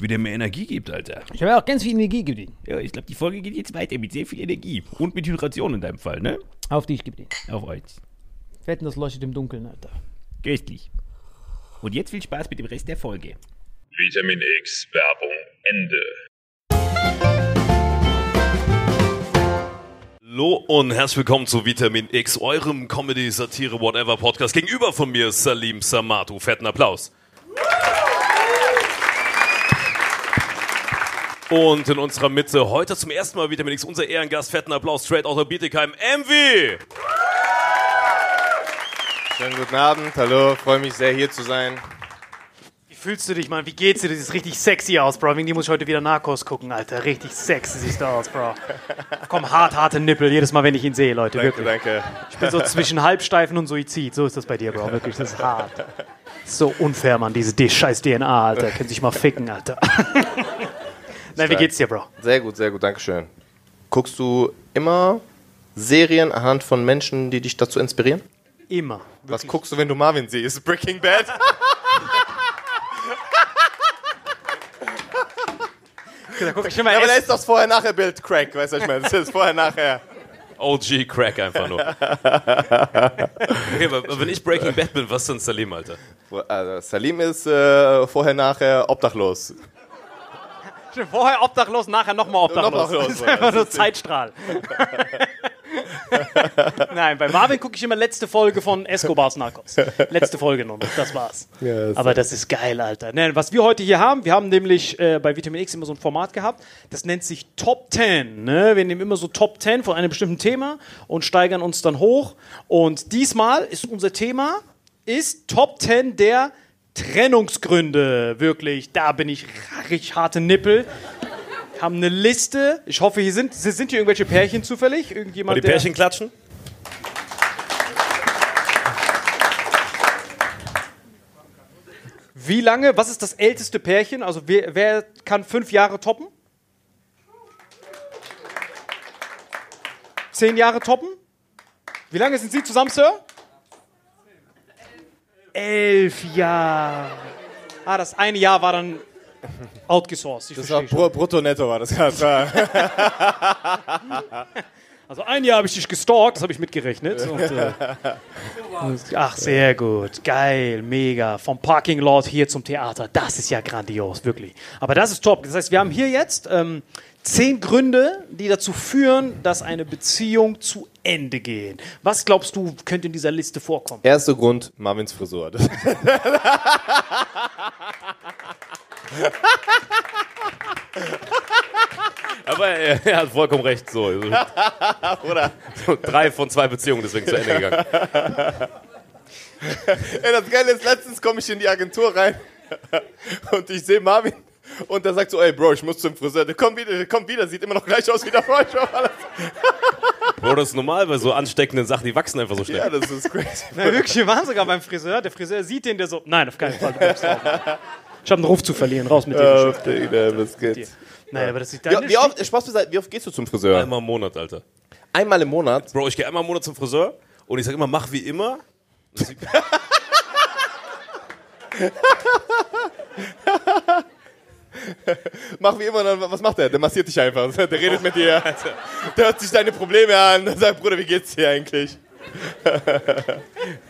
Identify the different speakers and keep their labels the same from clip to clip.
Speaker 1: wie der mir Energie gibt, Alter.
Speaker 2: Ich habe auch ganz viel Energie gegeben.
Speaker 1: Ja, ich glaube, die Folge geht jetzt weiter mit sehr viel Energie. Und mit Hydration in deinem Fall, ne?
Speaker 2: Auf dich, gib den.
Speaker 1: Auf euch.
Speaker 2: Wetten, das leuchtet im Dunkeln, Alter.
Speaker 1: Köstlich. Und jetzt viel Spaß mit dem Rest der Folge.
Speaker 3: Vitamin X Werbung Ende.
Speaker 1: Hallo und herzlich willkommen zu Vitamin X, eurem Comedy, Satire, Whatever Podcast. Gegenüber von mir Salim Samatu. Fetten Applaus. Und in unserer Mitte heute zum ersten Mal Vitamin X unser Ehrengast. Fetten Applaus straight out of Bietigheim, MV.
Speaker 4: Schönen guten Abend, hallo, freue mich sehr hier zu sein.
Speaker 2: fühlst du dich, Mann? Wie geht's dir? Du siehst richtig sexy aus, Bro. Wegen die muss ich heute wieder Narcos gucken, Alter. Richtig sexy siehst du aus, Bro. Komm, hart, harte Nippel jedes Mal, wenn ich ihn sehe, Leute.
Speaker 4: Danke,
Speaker 2: wirklich.
Speaker 4: danke.
Speaker 2: Ich bin so zwischen Halbsteifen und Suizid. So ist das bei dir, Bro. Wirklich, das ist hart. So unfair, Mann, diese scheiß DNA, Alter. Können sich mal ficken, Alter. Nein, wie geht's dir, Bro?
Speaker 4: Sehr gut, sehr gut, Dankeschön. Guckst du immer Serien anhand von Menschen, die dich dazu inspirieren?
Speaker 2: Immer.
Speaker 4: Was guckst du, wenn du Marvin siehst? Breaking Bad?
Speaker 2: Da guck ich immer
Speaker 4: Aber da ist das Vorher-Nachher-Bild Crack, weißt du, was ich meine? Das ist Vorher-Nachher.
Speaker 1: OG Crack einfach nur. okay, aber wenn ich Breaking Bad bin, was ist denn Salim, Alter?
Speaker 4: Also, Salim ist äh, Vorher-Nachher obdachlos.
Speaker 2: Vorher obdachlos, nachher nochmal obdachlos.
Speaker 4: Noch obdachlos,
Speaker 2: das ist einfach nur Zeitstrahl. Nein, bei Marvin gucke ich immer letzte Folge von Escobars Narcos. Letzte Folge nur noch, das war's.
Speaker 4: Ja, das
Speaker 2: Aber das ist geil, Alter. Ne, was wir heute hier haben, wir haben nämlich äh, bei Vitamin X immer so ein Format gehabt, das nennt sich Top 10. Ne? Wir nehmen immer so Top 10 von einem bestimmten Thema und steigern uns dann hoch. Und diesmal ist unser Thema ist Top 10 der Trennungsgründe. Wirklich, da bin ich richtig harte Nippel. Haben eine Liste. Ich hoffe, hier sind, sind hier irgendwelche Pärchen zufällig. Irgendjemand,
Speaker 1: die
Speaker 2: der-
Speaker 1: Pärchen klatschen?
Speaker 2: Wie lange? Was ist das älteste Pärchen? Also wer, wer kann fünf Jahre toppen? Zehn Jahre toppen? Wie lange sind Sie zusammen, Sir? Elf Jahre. Ah, das eine Jahr war dann outgesourced. Ich
Speaker 4: Das war. Br Brutto-Netto, war das gerade.
Speaker 2: Also ein Jahr habe ich dich gestalkt, das habe ich mitgerechnet. Und, äh, ach, sehr gut. Geil, mega. Vom Parking Lot hier zum Theater. Das ist ja grandios, wirklich. Aber das ist top. Das heißt, wir haben hier jetzt ähm, zehn Gründe, die dazu führen, dass eine Beziehung zu Ende geht. Was glaubst du, könnte in dieser Liste vorkommen?
Speaker 4: Erster Grund, Marvins Frisur.
Speaker 1: Aber er, er hat vollkommen recht. So.
Speaker 4: Oder?
Speaker 1: So, drei von zwei Beziehungen deswegen zu Ende gegangen.
Speaker 4: Ey, das Geile ist, letztens komme ich in die Agentur rein und ich sehe Marvin und der sagt so, ey Bro, ich muss zum Friseur. Der kommt wieder, der kommt wieder, sieht immer noch gleich aus wie davor. Ich war alles-
Speaker 1: Bro, das ist normal bei so ansteckenden Sachen, die wachsen einfach so schnell.
Speaker 4: Ja, das ist crazy.
Speaker 2: Na, wirklich, wir waren sogar beim Friseur. Der Friseur sieht den, der so, nein, auf keinen Fall. Du bleibst drauf. Ich habe einen Ruf zu verlieren. Raus mit dem.
Speaker 4: Äh, was geht?
Speaker 2: Nein, aber das ist
Speaker 4: Wie,
Speaker 2: deine
Speaker 4: wie, oft, Spaß beiseite, wie oft gehst du zum Friseur?
Speaker 1: Einmal im Monat, Alter.
Speaker 4: Einmal im Monat.
Speaker 1: Bro, ich gehe einmal im Monat zum Friseur und ich sage immer, mach wie immer.
Speaker 4: Mach wie immer, dann, was macht der? Der massiert dich einfach. Der redet mit dir. Der hört sich deine Probleme an. Der sagt, Bruder, wie geht's dir eigentlich?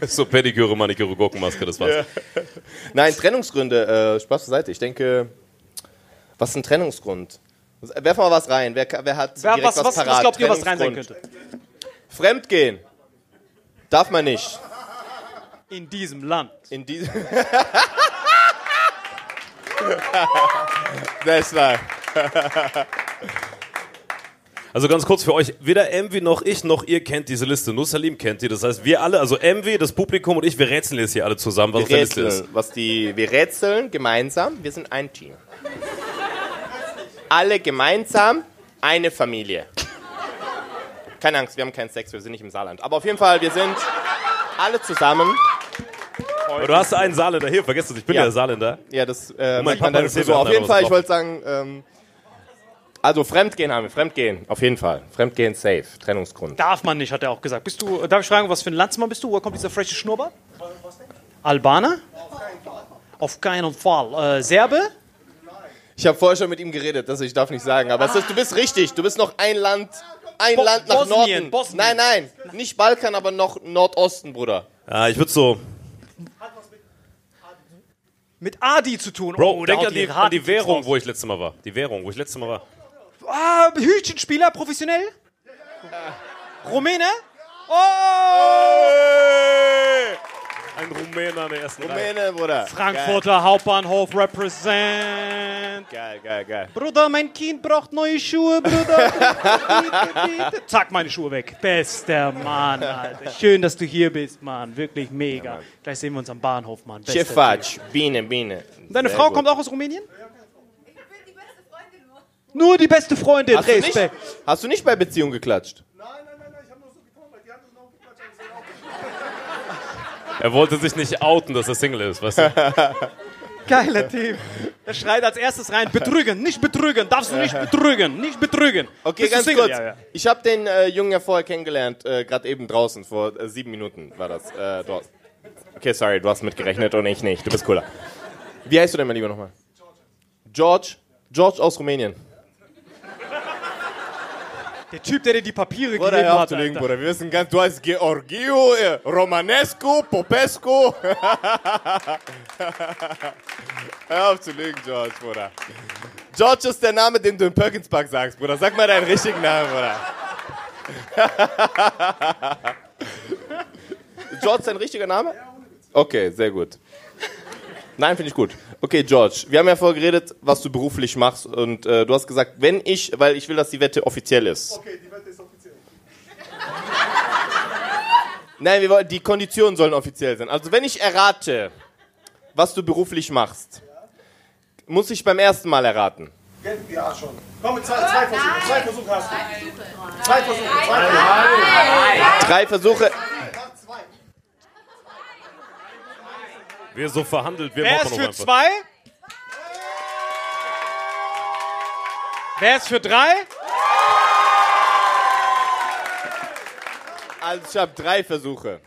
Speaker 1: So Pediküre, Maniküre, Gurkenmaske, das war's.
Speaker 4: Nein, Trennungsgründe. Äh, Spaß beiseite. Ich denke, was ist ein Trennungsgrund? Werf mal was rein. Wer, wer hat
Speaker 2: Wer,
Speaker 4: direkt
Speaker 2: was, was, was
Speaker 4: parat?
Speaker 2: glaubt ihr, was rein sein könnte?
Speaker 4: Fremdgehen. Darf man nicht.
Speaker 2: In diesem Land.
Speaker 4: In diesem. Das war.
Speaker 1: Also ganz kurz für euch, weder Envy noch ich noch ihr kennt diese Liste, nur Salim kennt die. Das heißt, wir alle, also Envy, das Publikum und ich, wir rätseln jetzt hier alle zusammen, was auf
Speaker 4: Wir
Speaker 1: der Liste ist.
Speaker 4: rätseln, was die, wir rätseln gemeinsam. Wir sind ein Team. Alle gemeinsam eine Familie. Keine Angst, wir haben keinen Sex, wir sind nicht im Saarland. Aber auf jeden Fall, wir sind alle zusammen.
Speaker 1: Aber du hast einen Saarländer hier, vergiss das, ich bin ja,
Speaker 4: Ja.
Speaker 1: der Saarländer.
Speaker 4: Ja, das äh,
Speaker 1: mein
Speaker 4: sieht man
Speaker 1: Papa ist wir
Speaker 4: Auf jeden Fall, ich wollte sagen, ähm, also Fremdgehen haben wir, Fremdgehen, auf jeden Fall. Fremdgehen safe, Trennungsgrund.
Speaker 2: Darf man nicht, hat er auch gesagt. Bist du, darf ich fragen, was für ein Landsmann bist du? Woher kommt dieser freche Schnurrbart? Albaner? Auf keinen Fall. Äh, Serbe?
Speaker 4: Ich habe vorher schon mit ihm geredet, das ich darf nicht sagen, aber es ist, du bist richtig, du bist noch ein Land, ein
Speaker 2: Bo-
Speaker 4: Land nach
Speaker 2: Bosnien,
Speaker 4: Norden.
Speaker 2: Bosnien.
Speaker 4: Nein, nein, nicht Balkan, aber noch Nordosten, Bruder.
Speaker 1: Ja, ich würde so,
Speaker 2: Mit Adi zu tun.
Speaker 1: Bro,
Speaker 2: oh,
Speaker 1: denk an die, an die Währung, wo ich letztes Mal war. Die Währung, wo ich letztes Mal war.
Speaker 2: Ah, Hütchenspieler, professionell? Rumäne? Oh!
Speaker 1: Ein Rumäner an der ersten Reihe.
Speaker 4: Rumäne, Bruder.
Speaker 2: Frankfurter Hauptbahnhof represent.
Speaker 4: Geil, geil, geil.
Speaker 2: Bruder, mein Kind braucht neue Schuhe, Bruder. Bitte, bitte. Zack, meine Schuhe weg. Bester Mann, Alter. Schön, dass du hier bist, Mann. Wirklich mega. Gleich sehen wir uns am Bahnhof, Mann. Bester
Speaker 4: Biene, Biene.
Speaker 2: Deine
Speaker 4: Sehr
Speaker 2: Frau
Speaker 4: gut.
Speaker 2: kommt auch aus Rumänien?
Speaker 5: Ich bin die beste Freundin nur.
Speaker 2: Nur die beste Freundin.
Speaker 4: Hast du, nicht,
Speaker 2: Respekt.
Speaker 4: hast du nicht bei Beziehung geklatscht?
Speaker 1: Er wollte sich nicht outen, dass er Single ist, weißt du?
Speaker 2: Geiler Typ. Der schreit als erstes rein, betrügen, nicht betrügen, darfst du nicht betrügen, nicht betrügen.
Speaker 4: Okay,
Speaker 2: Bist
Speaker 4: ganz
Speaker 2: Single?
Speaker 4: kurz.
Speaker 2: Ja, ja.
Speaker 4: Ich habe den äh, Jungen ja vorher kennengelernt, äh, gerade eben draußen, vor äh, sieben Minuten war das. Äh, hast, okay, sorry, du hast mitgerechnet und ich nicht. Du bist cooler. Wie heißt du denn, mein Lieber, nochmal? George. George aus Rumänien.
Speaker 2: Der Typ, der dir die Papiere
Speaker 4: Bruder,
Speaker 2: gegeben
Speaker 4: hör auf
Speaker 2: hat.
Speaker 4: zu lügen,
Speaker 2: Alter.
Speaker 4: Bruder. Wir wissen ganz, du heißt Georgio, äh, Romanescu, Popescu. hör auf zu lügen, George, Bruder. George ist der Name, den du im Perkins Park sagst, Bruder. Sag mal deinen richtigen Namen, Bruder. George ist dein richtiger Name? Okay, sehr gut. Nein, finde ich gut. Okay, George, wir haben ja vorher geredet, was du beruflich machst und äh, du hast gesagt, wenn ich, weil ich will, dass die Wette offiziell ist.
Speaker 6: Okay, die Wette ist offiziell.
Speaker 4: Nein, wir wollen, die Konditionen sollen offiziell sein. Also wenn ich errate, was du beruflich machst, muss ich beim ersten Mal erraten.
Speaker 6: Ja, schon. Komm, mit zwei, zwei Versuche. Zwei Versuche hast du. Zwei Versuche. Zwei Versuche.
Speaker 4: Drei Versuche.
Speaker 6: Mach zwei.
Speaker 1: Wir so verhandelt, wir
Speaker 2: Wer
Speaker 1: machen
Speaker 2: ist für
Speaker 1: einfach.
Speaker 2: zwei? Wer ist für drei?
Speaker 4: Also ich habe drei Versuche.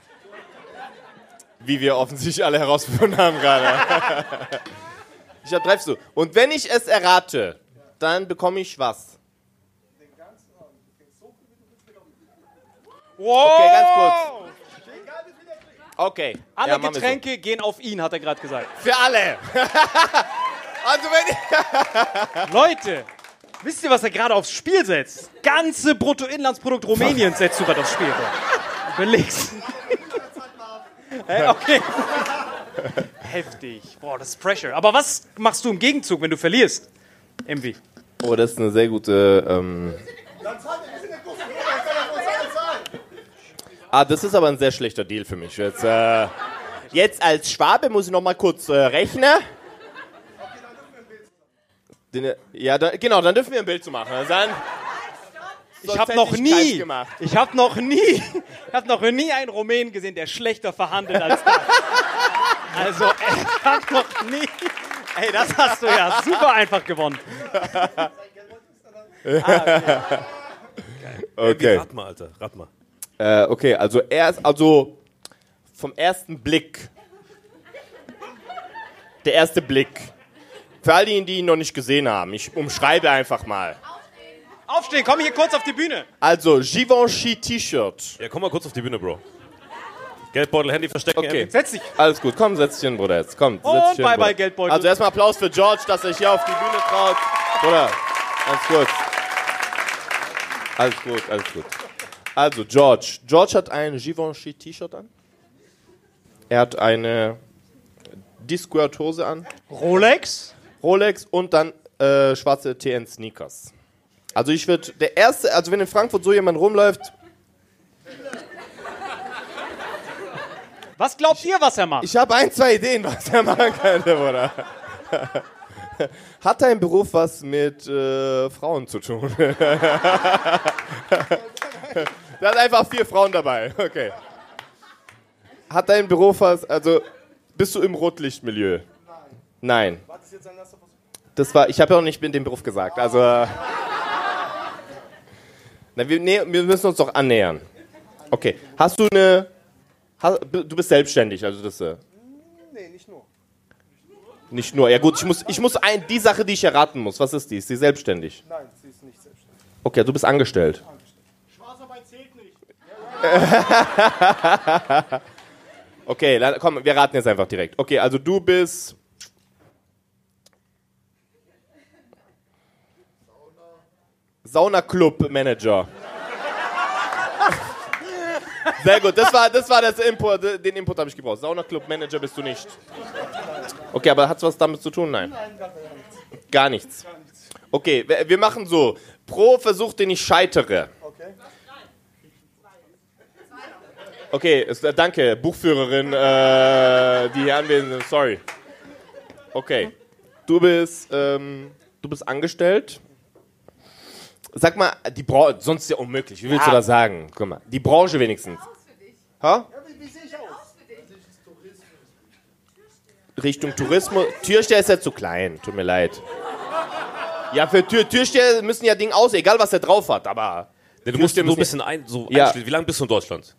Speaker 4: Wie wir offensichtlich alle herausgefunden haben gerade. Ich habe drei Versuche. Und wenn ich es errate, dann bekomme ich was.
Speaker 2: Wow.
Speaker 4: Okay, ganz kurz. Okay.
Speaker 2: Alle
Speaker 4: Ja,
Speaker 2: Getränke gehen auf ihn, hat er gerade gesagt.
Speaker 4: So. Für alle. also wenn.
Speaker 2: Leute, wisst ihr, was er gerade aufs Spiel setzt? Ganze Bruttoinlandsprodukt Rumäniens setzt du gerade aufs Spiel. Überleg's. Hey, okay. Heftig. Boah, das ist Pressure. Aber was machst du im Gegenzug, wenn du verlierst? MV.
Speaker 4: Oh, das ist eine sehr gute... Ähm
Speaker 6: Dann zahlt er. Wir sind ja groß. Dann kann er für uns alle zahlen.
Speaker 4: Ah, das ist aber ein sehr schlechter Deal für mich. Jetzt, äh, jetzt als Schwabe muss ich noch mal kurz äh, rechnen. Den, ja, da, genau, dann dürfen wir ein Bild zu machen. Also Dann,
Speaker 2: Ich habe noch nie,
Speaker 4: keins gemacht.
Speaker 2: ich habe noch nie, ich habe noch nie einen Rumänen gesehen, der schlechter verhandelt als das. Also, ich habe noch nie. Ey, das hast du ja super einfach gewonnen.
Speaker 4: okay.
Speaker 1: Rat mal, Alter, rat mal.
Speaker 4: Äh, okay, also erst, also vom ersten Blick. Der erste Blick. Für all diejenigen, die ihn noch nicht gesehen haben, ich umschreibe einfach mal.
Speaker 2: Aufstehen, komm hier kurz auf die Bühne.
Speaker 4: Also, Givenchy T-Shirt.
Speaker 1: Ja, komm mal kurz auf die Bühne, Bro. Geldbeutel, Handy verstecken.
Speaker 4: Okay.
Speaker 2: Setz dich.
Speaker 4: Alles gut, komm, setz dich hin, Bruder, jetzt. Komm, setz
Speaker 2: Und
Speaker 4: dich hin,
Speaker 2: bye,
Speaker 4: Bruder.
Speaker 2: bye, Geldbeutel.
Speaker 4: Also erstmal Applaus für George, dass er sich hier auf die Bühne traut. Bruder, alles gut. Alles gut, alles gut. Also, George. George hat ein Givenchy T-Shirt an. Er hat eine Discord-Hose an.
Speaker 2: Rolex.
Speaker 4: Rolex und dann äh, schwarze TN Sneakers. Also ich würde der erste, also wenn in Frankfurt so jemand rumläuft,
Speaker 2: Was glaubt ihr, was er macht?
Speaker 4: ich habe ein, zwei Ideen, was er machen könnte, Bruder. Hat dein Beruf was mit äh, Frauen zu tun? da hat einfach vier Frauen dabei. Okay. Hat dein Beruf was, also bist du im Rotlichtmilieu? Nein.
Speaker 6: Was ist jetzt ein erster Versuch?
Speaker 4: Das war, ich habe ja auch nicht mit dem Beruf gesagt. Also, äh, na, wir, nee, wir müssen uns doch annähern. Okay. Hast du eine, hast, du bist selbstständig, also das, äh,
Speaker 6: Nee, nicht nur.
Speaker 4: nicht nur. Ja gut, ich muss, ich muss ein, die Sache, die ich erraten muss. Was ist die? Ist sie selbstständig?
Speaker 6: Nein, sie ist nicht selbstständig.
Speaker 4: Okay, du bist angestellt. Okay, dann, komm, wir raten jetzt einfach direkt. Okay, also du bist. Sauna-Club-Manager. Sehr gut, das war, das war das Input, den Input habe ich gebraucht. Sauna-Club-Manager bist du nicht. Okay, aber hat es was damit zu tun? Nein. Gar nichts. Okay, wir wir machen so. Pro Versuch, den ich scheitere.
Speaker 7: Okay.
Speaker 4: Es- äh, danke, Buchführerin, äh, die hier anwesend sind. Sorry. Okay, du bist, ähm, du bist angestellt. Sag mal, die Branche, sonst ist ja unmöglich. Wie willst du das sagen? Guck mal, die Branche wenigstens. Ha? Richtung Tourismus. Türsteher ist ja zu klein, tut mir leid. Ja, für Tür Türsteher müssen ja Ding aus, egal was er drauf hat, aber.
Speaker 1: Du musst
Speaker 4: Türsteher
Speaker 1: so ein bisschen ein, so
Speaker 4: Ja.
Speaker 1: einschließen. Wie lange bist du in Deutschland?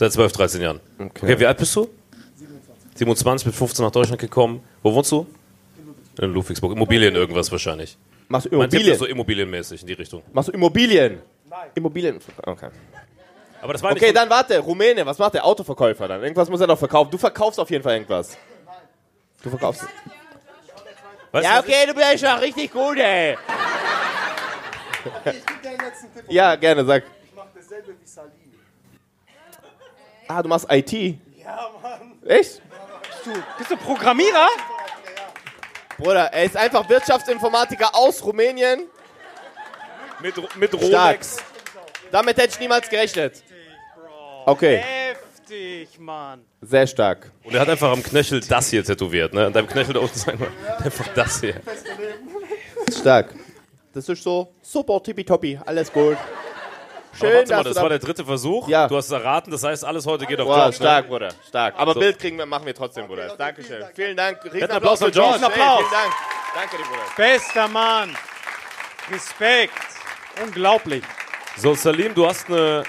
Speaker 1: Seit 12, 13 Jahren.
Speaker 4: Okay.
Speaker 1: Okay, wie alt bist du? 27, mit 15 nach Deutschland gekommen. Wo wohnst du? In Ludwigsburg. Immobilien irgendwas wahrscheinlich.
Speaker 4: Machst du
Speaker 1: Mein Tipp
Speaker 4: Immobilien?
Speaker 1: ist so immobilienmäßig in die Richtung.
Speaker 4: Machst du Immobilien? Nein. Immobilien. Okay.
Speaker 1: Aber das war
Speaker 4: Okay, dann warte. Rumänien, was macht der Autoverkäufer dann? Irgendwas muss er doch verkaufen. Du verkaufst auf jeden Fall irgendwas. Du verkaufst.
Speaker 1: Weißt
Speaker 4: Ja, okay, du bist schon richtig gut, ey.
Speaker 7: Ich gebe dir einen letzten Tipp.
Speaker 4: Ja, gerne, sag.
Speaker 7: Ich mache dasselbe wie Salim.
Speaker 4: Ah, du machst IT.
Speaker 7: Ja, Mann.
Speaker 4: Echt?
Speaker 2: Bist du Programmierer?
Speaker 4: Bruder, er ist einfach Wirtschaftsinformatiker aus Rumänien.
Speaker 1: mit, mit Rolex.
Speaker 4: Stark. Damit hätte ich niemals gerechnet. Okay,
Speaker 2: Heftig, Mann.
Speaker 4: sehr stark.
Speaker 1: Und er hat einfach am Knöchel das hier tätowiert. Ne? An deinem Knöchel da unten ist einfach einfach das hier.
Speaker 4: Stark. Das ist so super tippitoppi, alles gut. Schön,
Speaker 1: warte mal, das war der dritte Versuch.
Speaker 4: Ja.
Speaker 1: Du hast es erraten, das heißt, alles heute geht auf
Speaker 4: Wow,
Speaker 1: George.
Speaker 4: stark, Bruder, stark. Aber
Speaker 1: So.
Speaker 4: Bild kriegen wir, machen wir trotzdem, Bruder. Dankeschön. Vielen Dank. Riesen
Speaker 1: Applaus für
Speaker 4: für
Speaker 1: George.
Speaker 4: Hey,
Speaker 2: Applaus.
Speaker 4: vielen Dank. Danke dir, Bruder.
Speaker 2: Bester Mann. Respekt. Unglaublich.
Speaker 1: Ne? So, Salim, du hast eine,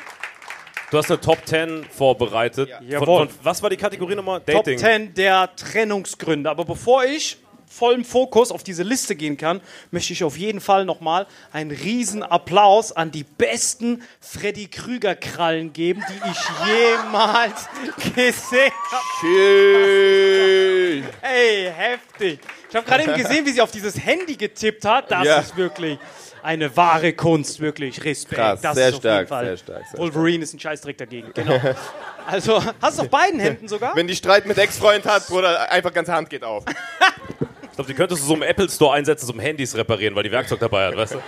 Speaker 1: du hast eine Top 10 vorbereitet. Von,
Speaker 2: Jawohl.
Speaker 1: von, was war die Kategorie nochmal?
Speaker 2: Top
Speaker 1: Dating.
Speaker 2: 10 der Trennungsgründe. Aber bevor ich voll im Fokus auf diese Liste gehen kann, möchte ich auf jeden Fall nochmal einen riesen Applaus an die besten Freddy Krüger Krallen geben, die ich jemals gesehen habe.
Speaker 4: Schön.
Speaker 2: Ey, heftig. Ich habe gerade eben gesehen, wie sie auf dieses Handy getippt hat. Das
Speaker 4: Ja.
Speaker 2: ist wirklich eine wahre Kunst, wirklich Respekt.
Speaker 4: Krass,
Speaker 2: das
Speaker 4: sehr
Speaker 2: ist auf
Speaker 4: stark,
Speaker 2: jeden Fall.
Speaker 4: sehr stark, sehr
Speaker 2: Wolverine ist ein Scheißdreck dagegen. Genau. Also, hast du auf beiden Händen sogar?
Speaker 4: Wenn die Streit mit Ex-Freund hat, Bruder, einfach ganze Hand geht auf.
Speaker 1: Ich glaube, die könntest du so im Apple Store einsetzen, so um Handys reparieren, weil die Werkzeug dabei hat, weißt du?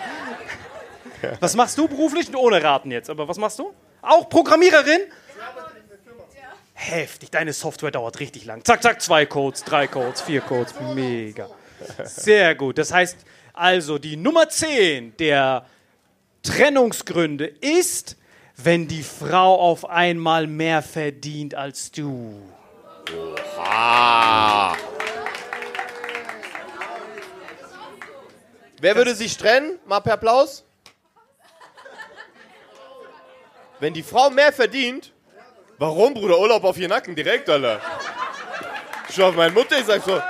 Speaker 2: Was machst du beruflich? Ohne Raten jetzt, aber was machst du? Auch Programmiererin? Heftig, deine Software dauert richtig lang. Zack, zack, zwei Codes, drei Codes, vier Codes, mega. Sehr gut. Das heißt also, die Nummer 10 der Trennungsgründe ist, wenn die Frau auf einmal mehr verdient als du.
Speaker 4: Ah. Wer würde sich trennen? Mal per Applaus. Wenn die Frau mehr verdient, warum, Bruder? Urlaub auf ihr Nacken direkt, Alter. Ich schau auf meine Mutter, ich sag so, alle,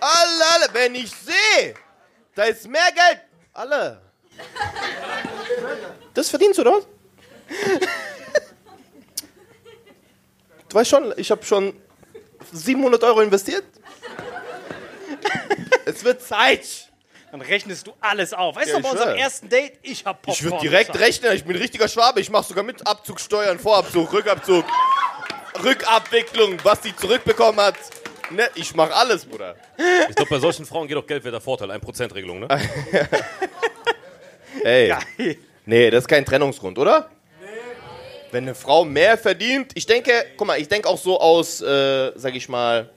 Speaker 4: alle, wenn ich sehe, da ist mehr Geld, alle. Das verdienst du, oder was? Du weißt schon, ich habe schon 700 Euro investiert. es wird Zeit.
Speaker 2: Dann rechnest du alles auf. Weißt
Speaker 4: Ja,
Speaker 2: du, bei
Speaker 4: ich
Speaker 2: unserem ersten Date, ich hab Popcorn
Speaker 4: Ich würde direkt
Speaker 2: bezahlt.
Speaker 4: rechnen, ich bin ein richtiger Schwabe. Ich mache sogar mit Abzugsteuern, Vorabzug, Rückabzug, Rückabwicklung, was die zurückbekommen hat. Ne, ich mache alles, Bruder.
Speaker 1: Ich glaube, bei solchen Frauen geht auch Geld wäre der Vorteil. 1%-Regelung, ne?
Speaker 4: Ey,
Speaker 2: Geil.
Speaker 4: nee, das ist kein Trennungsgrund, oder? Wenn eine Frau mehr verdient, ich denke, guck mal, ich denke auch so aus, äh, sag ich mal,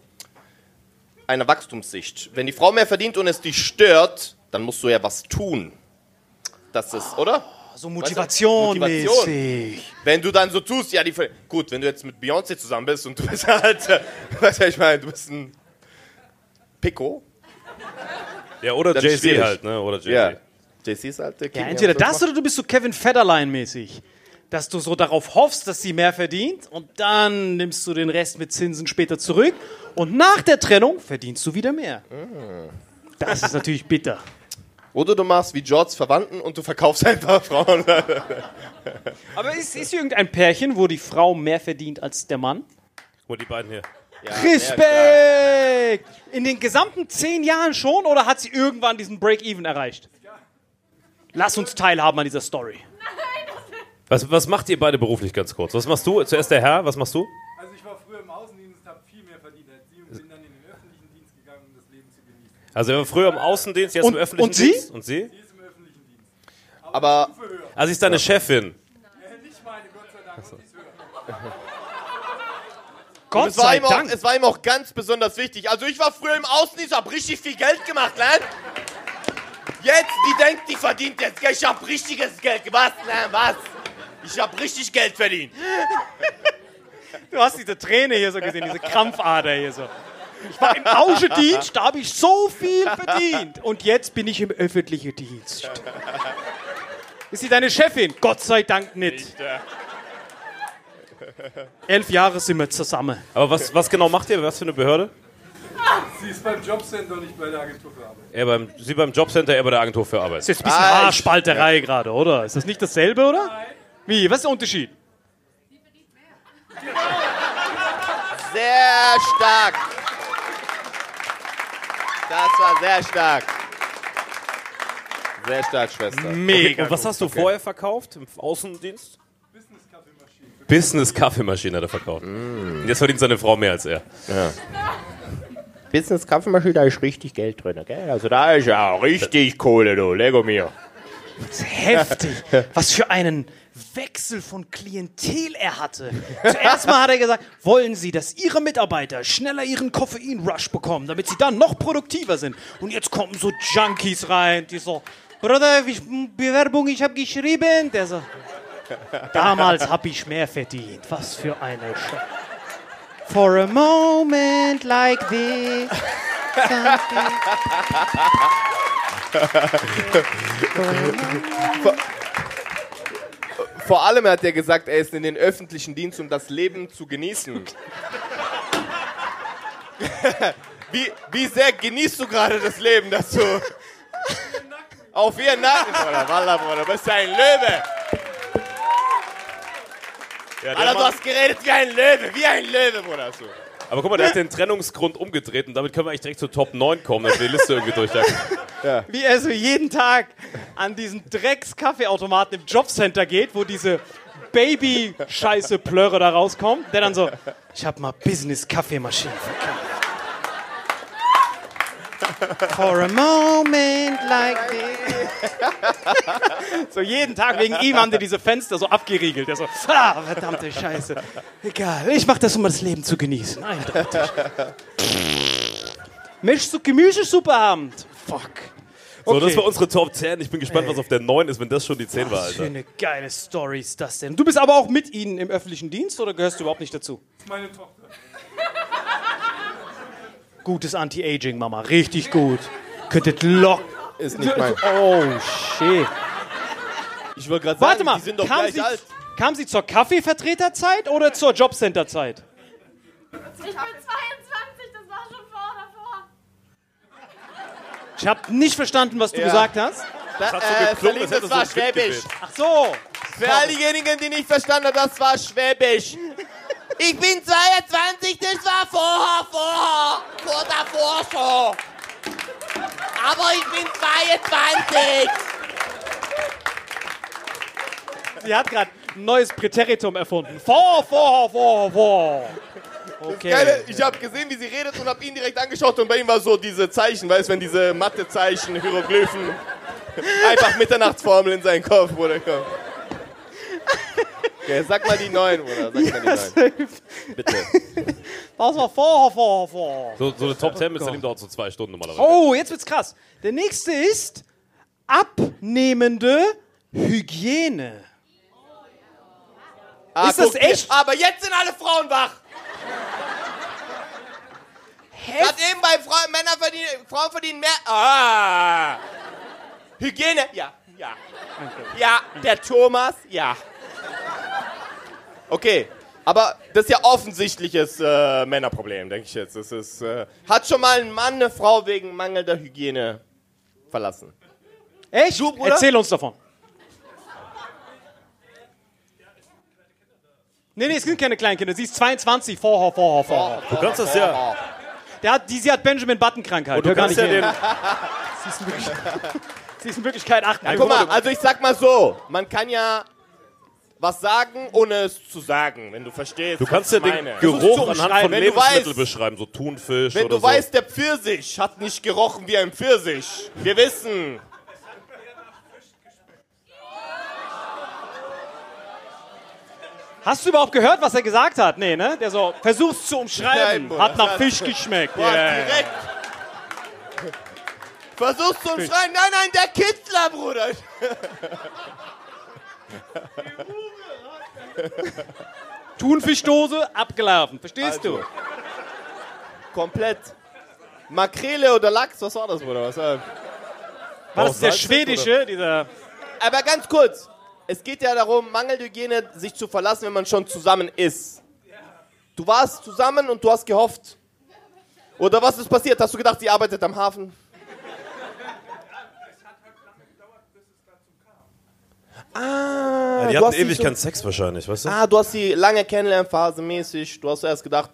Speaker 4: einer Wachstumssicht. Wenn die Frau mehr verdient und es dich stört, dann musst du ja was tun. Das ist, oder?
Speaker 2: So Motivation,
Speaker 4: Motivation.
Speaker 2: mäßig.
Speaker 4: Wenn du dann so tust, ja, die. Gut, wenn du jetzt mit Beyoncé zusammen bist und du bist halt. Weißt du, was ich meine, du bist ein. Pico?
Speaker 1: Ja, oder Jay-Z halt, ne? Oder Jay-Z.
Speaker 4: Ja. JC ist halt der King.
Speaker 2: Ja, entweder das oder du bist so Kevin Federline mäßig. Dass du so darauf hoffst, dass sie mehr verdient und dann nimmst du den Rest mit Zinsen später zurück und nach der Trennung verdienst du wieder mehr. Das ist natürlich bitter.
Speaker 4: Oder du machst wie Georges Verwandten und du verkaufst einfach Frauen.
Speaker 2: Aber ist, ist irgendein Pärchen, wo die Frau mehr verdient als der Mann?
Speaker 1: Und die beiden hier.
Speaker 4: Ja.
Speaker 2: Respekt! In den gesamten zehn Jahren schon oder hat sie irgendwann diesen Break-Even erreicht? Lass uns teilhaben an dieser Story.
Speaker 1: Was, was macht ihr beide beruflich ganz kurz? Was machst du? Zuerst der Herr, was machst du?
Speaker 8: Also ich war früher im Außendienst, habe viel mehr verdient als Sie und bin dann in den öffentlichen Dienst gegangen, um das Leben zu genießen.
Speaker 1: Also er war früher im Außendienst, jetzt
Speaker 2: Und-
Speaker 1: im öffentlichen
Speaker 2: und Sie?
Speaker 1: Dienst. Und Sie?
Speaker 4: Aber
Speaker 1: Also sie ist deine Chefin.
Speaker 2: Gott
Speaker 4: es war,
Speaker 2: sei
Speaker 4: ihm auch,
Speaker 2: Dank.
Speaker 4: es war ihm auch ganz besonders wichtig. Also ich war früher im Außendienst, hab richtig viel Geld gemacht, Lan. Jetzt, die denkt, die verdient jetzt Geld. Ich hab richtiges Geld gemacht, Lan, was? Ich hab richtig Geld verdient.
Speaker 2: Du hast diese Träne hier so gesehen, diese Krampfader hier so. Ich war im Außendienst, da habe ich so viel verdient. Und jetzt bin ich im öffentlichen Dienst. Ist sie deine Chefin? Gott sei Dank nicht. Elf Jahre sind wir zusammen.
Speaker 1: Aber was, was genau macht ihr? Was für eine Behörde?
Speaker 8: Sie ist beim Jobcenter, nicht bei der Agentur für Arbeit.
Speaker 1: Er beim, sie beim Jobcenter, er bei der Agentur für Arbeit.
Speaker 2: Das ist jetzt ein bisschen
Speaker 4: Ah,
Speaker 2: Haarspalterei gerade, oder? Ist das nicht dasselbe, oder? Wie? Was ist der Unterschied?
Speaker 4: Sehr stark. Das war sehr stark. Sehr stark, Schwester.
Speaker 2: Mega.
Speaker 1: Und was hast du vorher verkauft im Außendienst? Business-Kaffeemaschine hat er verkauft. Und jetzt verdient seine Frau mehr als er.
Speaker 4: Business Kaffeemaschine, da ist richtig Geld drin, gell? Also da ist ja richtig Kohle, du. Lego mir.
Speaker 2: heftig. Was für einen Wechsel von Klientel er hatte. Zuerst mal hat er gesagt, wollen Sie, dass Ihre Mitarbeiter schneller ihren Koffein-Rush bekommen, damit sie dann noch produktiver sind. Und jetzt kommen so Junkies rein, die so, Bruder, ich, Bewerbung, ich habe geschrieben. Der so, damals habe ich mehr verdient. Was für eine Sch For a moment like this.
Speaker 4: Vor allem hat er gesagt, er ist in den öffentlichen Dienst, um das Leben zu genießen. wie, wie sehr genießt du gerade das Leben, dass du auf ihren Nacken, Bruder, Wallah, Bruder, du bist ein Löwe.
Speaker 1: Ja,
Speaker 4: Alter, du hast geredet wie ein Löwe, wie ein Löwe, Bruder. So.
Speaker 1: Aber guck mal, der hat den Trennungsgrund umgedreht und damit können wir eigentlich direkt zur Top 9 kommen, dass wir die Liste irgendwie durchjagen.
Speaker 2: wie er so jeden Tag an diesen Drecks-Kaffeeautomaten im Jobcenter geht, wo diese Baby-Scheiße-Plörre da rauskommt, der dann so, ich hab mal Business-Kaffeemaschinen verkauft. For a moment like this. so jeden Tag wegen ihm haben die diese Fenster so abgeriegelt. Der so, ah, verdammte Scheiße. Egal, ich mach das, um das Leben zu genießen. Eindeutig. Möchtest du Gemüsesuppe haben? Fuck.
Speaker 1: So, das
Speaker 2: Okay.
Speaker 1: war unsere Top 10. Ich bin gespannt, was auf der 9 ist, wenn das schon die 10 war,
Speaker 2: Was für
Speaker 1: Alter.
Speaker 2: eine geile Story ist das denn? Du bist aber auch mit ihnen im öffentlichen Dienst oder gehörst du überhaupt nicht dazu?
Speaker 8: Meine Tochter.
Speaker 2: Gutes Anti-Aging, Mama. Richtig gut. Könntet lock.
Speaker 4: Ist nicht mein.
Speaker 2: Oh, shit.
Speaker 4: Ich wollte gerade sagen,
Speaker 2: Warte mal,
Speaker 4: die sind doch
Speaker 2: kam
Speaker 4: gleich
Speaker 2: sie,
Speaker 4: alt.
Speaker 2: kam sie zur Kaffeevertreterzeit oder zur Jobcenterzeit?
Speaker 9: Ich bin 22, das war schon vor davor.
Speaker 2: Ich habe nicht verstanden, was du
Speaker 4: Ja.
Speaker 2: gesagt hast.
Speaker 4: Da,
Speaker 1: hat so geklungen, hätte
Speaker 4: das
Speaker 1: so
Speaker 4: war
Speaker 1: ein
Speaker 4: Schwäbisch.
Speaker 2: Ach so.
Speaker 4: Für all diejenigen, die nicht verstanden haben, das war Schwäbisch. Ich bin 22, das war vorher, vorher, vor davor schon. Aber ich bin 22.
Speaker 2: Sie hat gerade ein neues Präteritum erfunden. Vor, vor, vor, vor. Okay.
Speaker 4: Geile, ich habe gesehen, wie sie redet und habe ihn direkt angeschaut und bei ihm war so diese Zeichen, weißt du, wenn diese Mathezeichen, Hieroglyphen, einfach Mitternachtsformel in seinen Kopf, komm. Okay, sag mal die neun, Bruder, sag mal die neun. Bitte.
Speaker 2: Das war vor, vor, vor.
Speaker 1: So, so eine Top 10 mit Salim dauert so zwei Stunden normalerweise.
Speaker 2: Oh, jetzt wird's krass. Der nächste ist abnehmende Hygiene.
Speaker 4: Ah,
Speaker 2: Ist das echt?
Speaker 4: Aber jetzt sind alle Frauen wach. Gerade eben bei Frauen, Männer verdienen, Frauen verdienen mehr. Ah. Hygiene, ja, ja. Ja, der Thomas, ja. Okay, aber das ist ja offensichtliches äh, Männerproblem, denke ich jetzt. Das ist, äh, hat schon mal ein Mann eine Frau wegen mangelnder Hygiene verlassen?
Speaker 2: Echt?
Speaker 4: Du, Bruder?
Speaker 2: Erzähl uns davon. Nee, nee, es sind keine Kleinkinder. Sie ist 22. Vorher, vorher, vorher.
Speaker 1: Du kannst das ja.
Speaker 2: Der hat, die, sie hat Benjamin Button-Krankheit.
Speaker 1: Und du kannst ja den.
Speaker 2: Sie ist in Wirklichkeit, sie ist in Wirklichkeit 8.
Speaker 4: Guck mal, also ich sag mal so, man kann ja, was sagen, ohne es zu sagen, wenn du verstehst.
Speaker 1: Du kannst
Speaker 4: was
Speaker 1: ja den
Speaker 4: meine.
Speaker 1: Geruch anhand von
Speaker 4: Wenn du
Speaker 1: Lebensmitteln
Speaker 4: weißt-
Speaker 1: beschreiben, so Thunfisch
Speaker 4: Wenn
Speaker 1: oder
Speaker 4: du
Speaker 1: so.
Speaker 4: weißt, der Pfirsich hat nicht gerochen wie ein Pfirsich. Wir wissen.
Speaker 2: Hast du überhaupt gehört, was er gesagt hat? Nee, ne? Der so, versuch's zu umschreiben.
Speaker 4: Nein,
Speaker 2: hat nach Fisch geschmeckt.
Speaker 4: Boah,
Speaker 2: Yeah.
Speaker 4: direkt. Versuchst du umschreien? Nein, nein, der Kitzler, Bruder.
Speaker 2: Thunfischdose abgelaufen. Verstehst
Speaker 4: Also.
Speaker 2: du?
Speaker 4: Komplett. Makrele oder Lachs, was war das, Bruder? Was war
Speaker 2: War das der
Speaker 4: Salz,
Speaker 2: schwedische, dieser.
Speaker 4: Aber ganz kurz. Es geht ja darum, Mangelhygiene sich zu verlassen, wenn man schon zusammen ist. Du warst zusammen und du hast gehofft. Oder was ist passiert? Hast du gedacht, sie arbeitet am Hafen? Ah,
Speaker 1: die
Speaker 4: du
Speaker 1: hatten ewig
Speaker 4: so-
Speaker 1: keinen Sex wahrscheinlich, weißt du?
Speaker 4: Ah, du hast die lange Kennenlernphase mäßig. Du hast erst gedacht,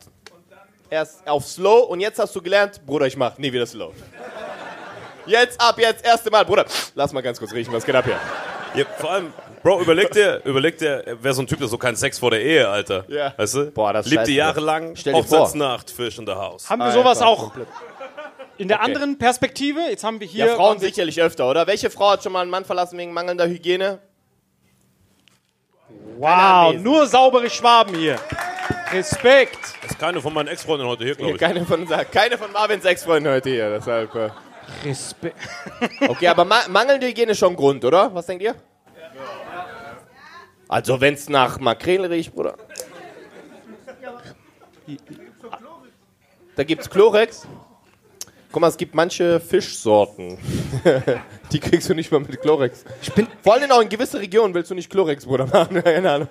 Speaker 4: erst auf Slow und jetzt hast du gelernt, Bruder, ich mach nie wieder Slow. Jetzt ab, jetzt, erste Mal, Bruder. Lass mal ganz kurz riechen, was geht ab hier?
Speaker 1: Ja, vor allem, Bro, überleg dir, überleg dir, wer so ein Typ, der so keinen Sex vor der Ehe, Alter.
Speaker 4: Ja.
Speaker 1: Weißt du?
Speaker 4: Boah, das ist
Speaker 1: Liebte
Speaker 4: scheiße.
Speaker 1: jahrelang. Hochzeitsnacht, Fish in the House.
Speaker 2: Haben wir sowas
Speaker 4: Einfach
Speaker 2: auch
Speaker 4: komplett.
Speaker 2: in der
Speaker 4: Okay.
Speaker 2: anderen Perspektive? Jetzt haben wir hier.
Speaker 4: Ja, Frauen sicherlich öfter, oder? Welche Frau hat schon mal einen Mann verlassen wegen mangelnder Hygiene?
Speaker 2: Wow, nur saubere Schwaben hier. Respekt.
Speaker 1: Das ist keine von meinen Ex-Freundinnen heute hier, glaube ich.
Speaker 4: Keine von, keine von Marvins Ex-Freunden heute hier, deshalb. äh.
Speaker 2: Respekt.
Speaker 4: Okay, aber ma mangelnde Hygiene ist schon ein Grund, oder? Was denkt ihr? Also, wenn es nach Makrele riecht, Bruder. Da gibt's Chlorex. Guck mal, es gibt manche Fischsorten. Die kriegst du nicht mal mit Chlorex.
Speaker 2: Ich bin,
Speaker 4: Vor allem auch in gewisse Regionen willst du nicht Chlorex, Bruder, machen. Keine Ahnung.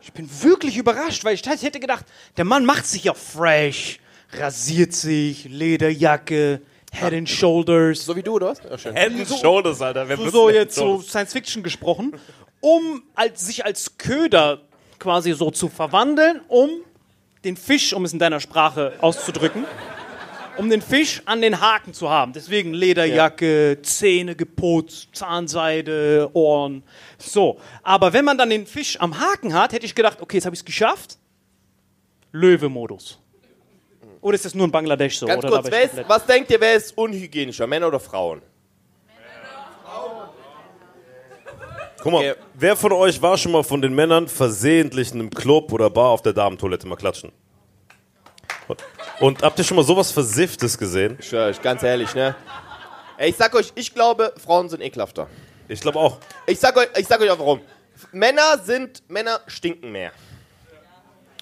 Speaker 2: ich bin wirklich überrascht, weil ich hätte gedacht, der Mann macht sich ja fresh. Rasiert sich, Lederjacke, Head and Shoulders.
Speaker 4: So wie du, oder was? Ja, schön.
Speaker 1: Head and Shoulders, Alter. Wer
Speaker 2: so, so jetzt so? Science Fiction gesprochen, um als, sich als Köder quasi so zu verwandeln, um den Fisch, um es in deiner Sprache auszudrücken, um den Fisch an den Haken zu haben. Deswegen Lederjacke, Zähne geputzt, Zahnseide, Ohren. So. Aber wenn man dann den Fisch am Haken hat, hätte ich gedacht, okay, jetzt habe ich es geschafft. Löwe-Modus. Oder ist das nur in Bangladesch so?
Speaker 4: Ganz
Speaker 2: oder
Speaker 4: kurz, ist, was denkt ihr, wer ist unhygienischer, Männer oder Frauen?
Speaker 1: Guck mal,
Speaker 4: Okay.
Speaker 1: wer von euch war schon mal von den Männern versehentlich in einem Club oder Bar auf der Damentoilette mal klatschen? Und, habt ihr schon mal sowas Versifftes gesehen?
Speaker 4: Ich schwör euch, ganz ehrlich, ne? Ey, ich sag euch, ich glaube, Frauen sind ekelhafter.
Speaker 1: Ich glaube auch.
Speaker 4: Ich sag euch, ich sag euch auch warum. Männer sind, Männer stinken mehr.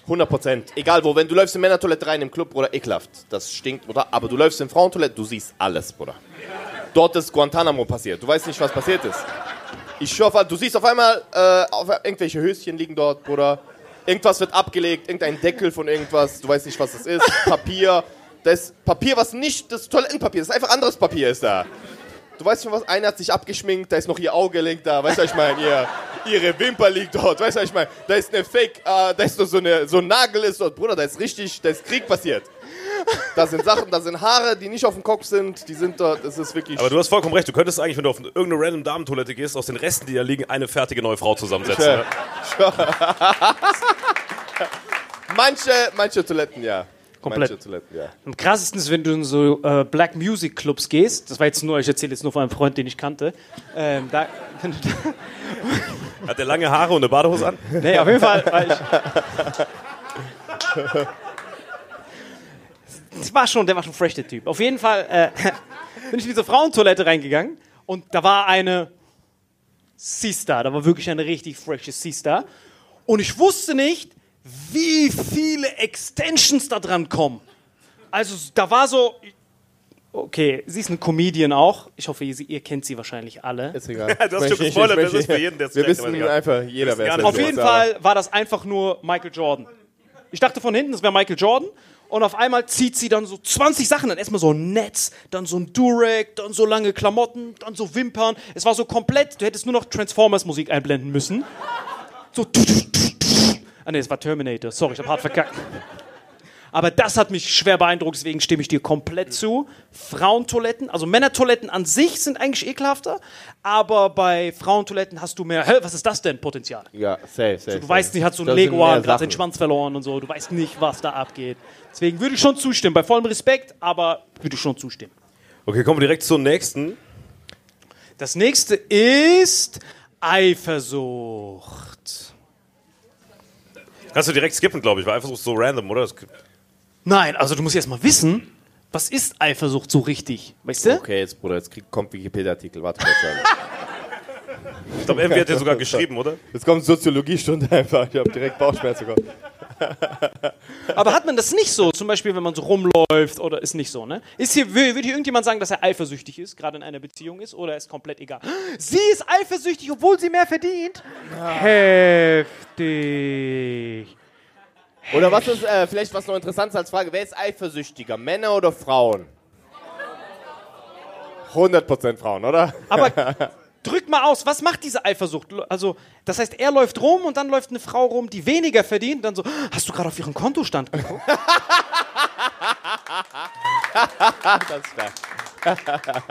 Speaker 4: 100 Prozent. Egal wo, wenn du läufst in Männertoilette rein im Club, Bruder, ekelhaft. Das stinkt, Bruder. Aber du läufst in Frauentoilette, du siehst alles, Bruder. Dort ist Guantanamo passiert. Du weißt nicht, was passiert ist. Ich schwör, du siehst auf einmal, äh, auf, irgendwelche Höschen liegen dort, Bruder. Irgendwas wird abgelegt, irgendein Deckel von irgendwas. Du weißt nicht, was das ist. Papier. Das Papier, was nicht das Toilettenpapier ist. Einfach anderes Papier ist da. Du weißt schon was, einer hat sich abgeschminkt, da ist noch ihr Auge liegt da, weißt du, was ich meine? Ihr, ihre Wimper liegt dort, weißt du, was ich meine? Da ist eine Fake, äh, da ist noch so, eine, so ein Nagel ist dort, Bruder, da ist richtig, da ist Krieg passiert. Da sind Sachen, da sind Haare, die nicht auf dem Kopf sind, die sind dort, das ist wirklich...
Speaker 1: Aber du hast vollkommen recht. Du könntest eigentlich, wenn du auf irgendeine random Damentoilette gehst, aus den Resten, die da liegen, eine fertige neue Frau zusammensetzen.
Speaker 4: Ja.
Speaker 1: Ne?
Speaker 4: manche, manche Toiletten, ja.
Speaker 2: Komplett.
Speaker 4: Manche Toiletten, ja.
Speaker 2: Am krassesten ist, wenn du in so äh, Black Music Clubs gehst. Das war jetzt nur, ich erzähle jetzt nur von einem Freund, den ich kannte. Ähm, da,
Speaker 1: Hat der lange Haare und eine Badehose an?
Speaker 2: nee, auf jeden Fall. War ich, das war schon, der war schon fresh, der Typ. Auf jeden Fall äh, bin ich in diese Frauentoilette reingegangen und da war eine Sister. Da war wirklich eine richtig freshe Sister. Und ich wusste nicht, wie viele Extensions da dran kommen. Also da war so, okay, sie ist eine Comedian auch. Ich hoffe, ihr, ihr kennt sie wahrscheinlich alle.
Speaker 4: Ist egal.
Speaker 1: Hast
Speaker 4: Ich
Speaker 1: schon gespoilert, das ist für jeden, der es
Speaker 4: Wir wissen
Speaker 1: egal.
Speaker 4: einfach, jeder wer es
Speaker 2: Auf
Speaker 4: ist.
Speaker 2: jeden Fall war das einfach nur Michael Jordan. Ich dachte von hinten, das wäre Michael Jordan. Und auf einmal zieht sie dann so 20 Sachen. Dann erstmal so ein Netz, dann so ein Durag, dann so lange Klamotten, dann so Wimpern. Es war so komplett, du hättest nur noch Transformers-Musik einblenden müssen. So. Ah ne, es war Terminator. Sorry, ich hab hart verkackt. Aber das hat mich schwer beeindruckt, deswegen stimme ich dir komplett zu. Frauentoiletten, also Männertoiletten an sich sind eigentlich ekelhafter, aber bei Frauentoiletten hast du mehr, hä, was ist das denn, Potenzial?
Speaker 4: Ja, safe, safe.
Speaker 2: Du weißt nicht, hat so ein Leguan gerade den. Schwanz verloren und so, du weißt nicht, was da abgeht. Deswegen würde ich schon zustimmen, bei vollem Respekt, aber würde ich schon zustimmen.
Speaker 1: Okay, kommen wir direkt zur nächsten.
Speaker 2: Das nächste ist Eifersucht.
Speaker 1: Kannst du direkt skippen, glaube ich, weil Eifersucht ist so random, oder?
Speaker 2: Nein, also du musst erst mal wissen, was ist Eifersucht so richtig? Weißt du?
Speaker 4: Okay, jetzt, Bruder, jetzt krieg, kommt Wikipedia-Artikel. Warte kurz.
Speaker 1: Ich glaube, Envy hat ja sogar geschrieben, oder?
Speaker 4: Jetzt kommt Soziologiestunde einfach. Ich habe direkt Bauchschmerzen bekommen.
Speaker 2: Aber hat man das nicht so? Zum Beispiel, wenn man so rumläuft oder ist nicht so, ne? Ist hier, will, will hier irgendjemand sagen, dass er eifersüchtig ist, gerade in einer Beziehung ist, oder ist komplett egal? Sie ist eifersüchtig, obwohl sie mehr verdient? Heftig.
Speaker 4: Oder was ist äh, vielleicht was noch interessant ist als Frage? Wer ist eifersüchtiger, Männer oder Frauen? 100% Frauen, oder?
Speaker 2: Aber drück mal aus, was macht diese Eifersucht? Also, das heißt, er läuft rum und dann läuft eine Frau rum, die weniger verdient, dann so, hast du gerade auf ihren Kontostand geguckt?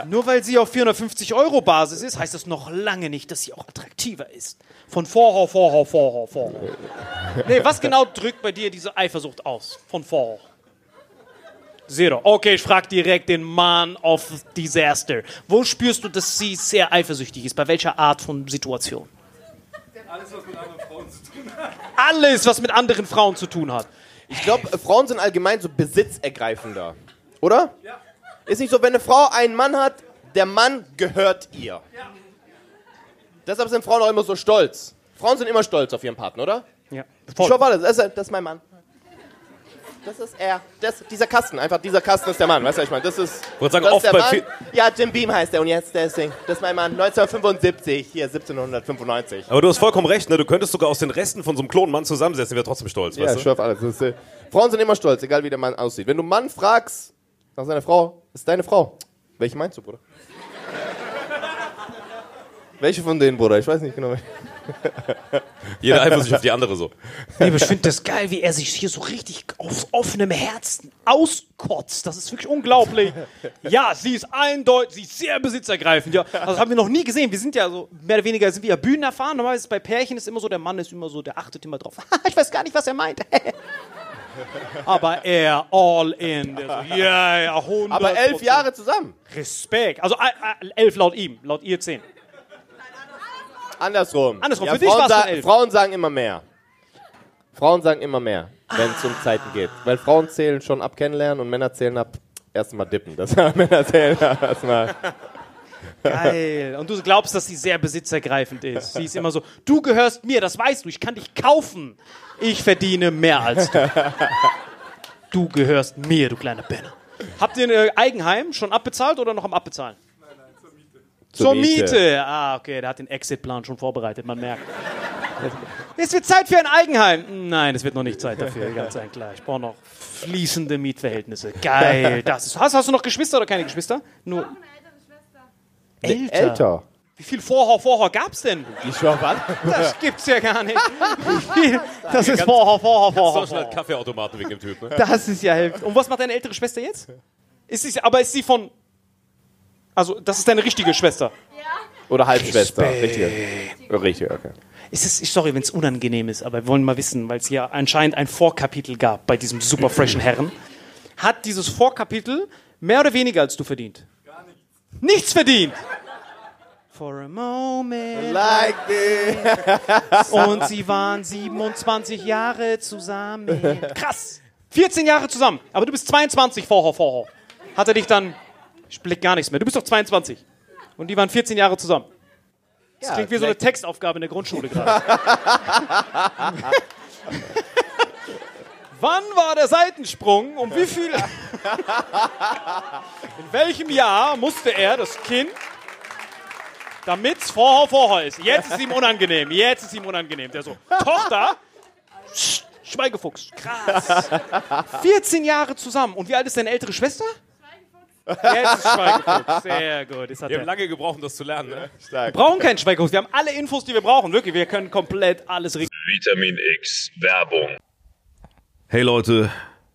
Speaker 2: Nur weil sie auf 450 Euro Basis ist, heißt das noch lange nicht, dass sie auch attraktiver ist. Von Vorhau, Vorhau, Vorhau, Vorhau. Nee, was genau drückt bei dir diese Eifersucht aus? Von Vorhau. Zero. Okay, ich frage direkt den Man of Disaster. Wo spürst du, dass sie sehr eifersüchtig ist? Bei welcher Art von Situation? Alles, was mit anderen Frauen zu tun hat.
Speaker 4: Ich glaube, Frauen sind allgemein so besitzergreifender. Oder? Ja. Ist nicht so, wenn eine Frau einen Mann hat, der Mann gehört ihr. Deshalb sind Frauen auch immer so stolz. Frauen sind immer stolz auf ihren Partner, oder?
Speaker 2: Ja.
Speaker 4: Ich schau, warte, das ist, das ist mein Mann. Das ist er. Das, dieser Kasten, einfach dieser Kasten ist der Mann. Weißt du, was ich meine? Das ist.
Speaker 1: wollte sagen,
Speaker 4: das
Speaker 1: oft
Speaker 4: ist der
Speaker 1: bei
Speaker 4: Mann. Ja, Jim Beam heißt er und jetzt der Ding. Das ist mein Mann. 1975, hier 1795.
Speaker 1: Aber du hast vollkommen recht, ne? Du könntest sogar aus den Resten von so einem Klonmann zusammensetzen, wäre trotzdem stolz,
Speaker 4: Ja,
Speaker 1: weißt
Speaker 4: ich
Speaker 1: du?
Speaker 4: schwör auf alles. Ist, äh, Frauen sind immer stolz, egal wie der Mann aussieht. Wenn du einen Mann fragst nach seiner Frau, ist deine Frau. Welche meinst du, Bruder? Welche von denen, Bruder? Ich weiß nicht genau.
Speaker 1: Jeder eifersüchtig auf die andere so.
Speaker 2: Nee, aber ich finde das geil, wie er sich hier so richtig aus offenem Herzen auskotzt. Das ist wirklich unglaublich. Ja, sie ist eindeutig, sie ist sehr besitzergreifend. Ja, also das haben wir noch nie gesehen. Wir sind ja so, mehr oder weniger sind wir ja Bühnen erfahren. Normalerweise ist bei Pärchen ist immer so, der Mann ist immer so, der achtet immer drauf. ich weiß gar nicht, was er meint. Aber er all in. Der so, ja, ja, 100
Speaker 4: Aber elf Jahre zusammen.
Speaker 2: Respekt. Also äh, äh, elf laut ihm, laut ihr zehn.
Speaker 4: Andersrum.
Speaker 2: Andersrum,
Speaker 4: Ja,
Speaker 2: für dich
Speaker 4: Frauen,
Speaker 2: war's
Speaker 4: sa
Speaker 2: elf.
Speaker 4: Frauen sagen immer mehr. Frauen sagen immer mehr, wenn es um Zeiten geht. Weil Frauen zählen schon ab kennenlernen und Männer zählen ab erstmal dippen. Das Männer zählen ab erstmal.
Speaker 2: Geil. Und du glaubst, dass sie sehr besitzergreifend ist. Sie ist immer so, du gehörst mir, das weißt du, ich kann dich kaufen. Ich verdiene mehr als du. Du gehörst mir, du kleiner Penner. Habt ihr ein äh, Eigenheim schon abbezahlt oder noch am Abbezahlen? Zur Miete. Ah, okay, der hat den Exitplan schon vorbereitet, man merkt. Es wird Zeit für ein Eigenheim. Nein, es wird noch nicht Zeit dafür, ganz ein klar. Ich brauche noch fließende Mietverhältnisse. Geil. Das ist, hast, hast du noch Geschwister oder keine Geschwister? Nur
Speaker 9: Noch eine ältere Schwester.
Speaker 2: älter.
Speaker 4: Älter.
Speaker 2: Wie viel Vorhau, Vorhau gab's denn?
Speaker 4: Ich auf alles.
Speaker 2: Das gibt's ja gar nicht. Wie viel? Das ist Vorhau, Vorhau, Vorhau.
Speaker 1: Hat
Speaker 2: Vorhau.
Speaker 1: Kaffeeautomaten wegen dem Typ, ne?
Speaker 2: Das ist ja heftig. Und was macht deine ältere Schwester jetzt? Ist sie, aber ist sie von. Also, das ist deine richtige Schwester.
Speaker 4: Oder Halbschwester. Richtig. Richtig, okay.
Speaker 2: Ist es, ich- sorry, wenn es unangenehm ist, aber wir wollen mal wissen, weil es ja anscheinend ein Vorkapitel gab bei diesem super freshen Herren. Hat dieses Vorkapitel mehr oder weniger als du verdient? Gar nichts. Nichts verdient! For a moment.
Speaker 4: Like this.
Speaker 2: Und sie waren 27 Jahre zusammen. Krass. 14 Jahre zusammen. Aber du bist 22 vorher, vorher. Hat er dich dann. Ich blick gar nichts mehr. Du bist doch 22. Und die waren 14 Jahre zusammen. Das
Speaker 4: Ja,
Speaker 2: klingt wie so eine Textaufgabe in der Grundschule gerade. Wann war der Seitensprung? Um wie viel? In welchem Jahr musste er das Kind, damit es vorher vorher ist? Jetzt ist ihm unangenehm. Jetzt ist ihm unangenehm. Der so, Tochter, Sch- Schweigefuchs. Krass. 14 Jahre zusammen. Und wie alt ist deine ältere Schwester? Jetzt ist Schweigefuchs. Sehr gut. Hat
Speaker 1: Wir haben lange gebraucht, um das zu lernen, ne?
Speaker 2: Wir brauchen keinen Schweigefuchs. Wir haben alle Infos, die wir brauchen. Wirklich, wir können komplett alles regeln.
Speaker 3: Vitamin X Werbung.
Speaker 10: Hey Leute,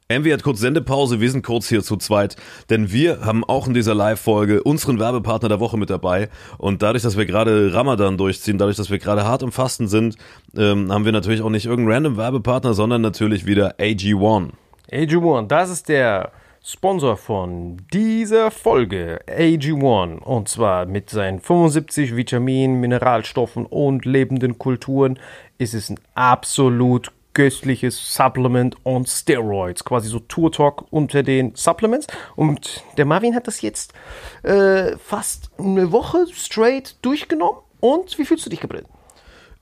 Speaker 10: Envy hat kurz Sendepause, wir sind kurz hier zu zweit, denn wir haben auch in dieser Live-Folge unseren Werbepartner der Woche mit dabei und dadurch, dass wir gerade Ramadan durchziehen, dadurch, dass wir gerade hart im Fasten sind, ähm, haben wir natürlich auch nicht irgendeinen random Werbepartner, sondern natürlich wieder AG1.
Speaker 11: AG1, das ist der Sponsor von dieser Folge, AG1. Und zwar mit seinen 75 Vitaminen, Mineralstoffen und lebenden Kulturen ist es ein absolut köstliches Supplement on Steroids. Quasi so Tour Talk unter den Supplements. Und der Marvin hat das jetzt äh, fast eine Woche straight durchgenommen. Und wie fühlst du dich, Gabriel?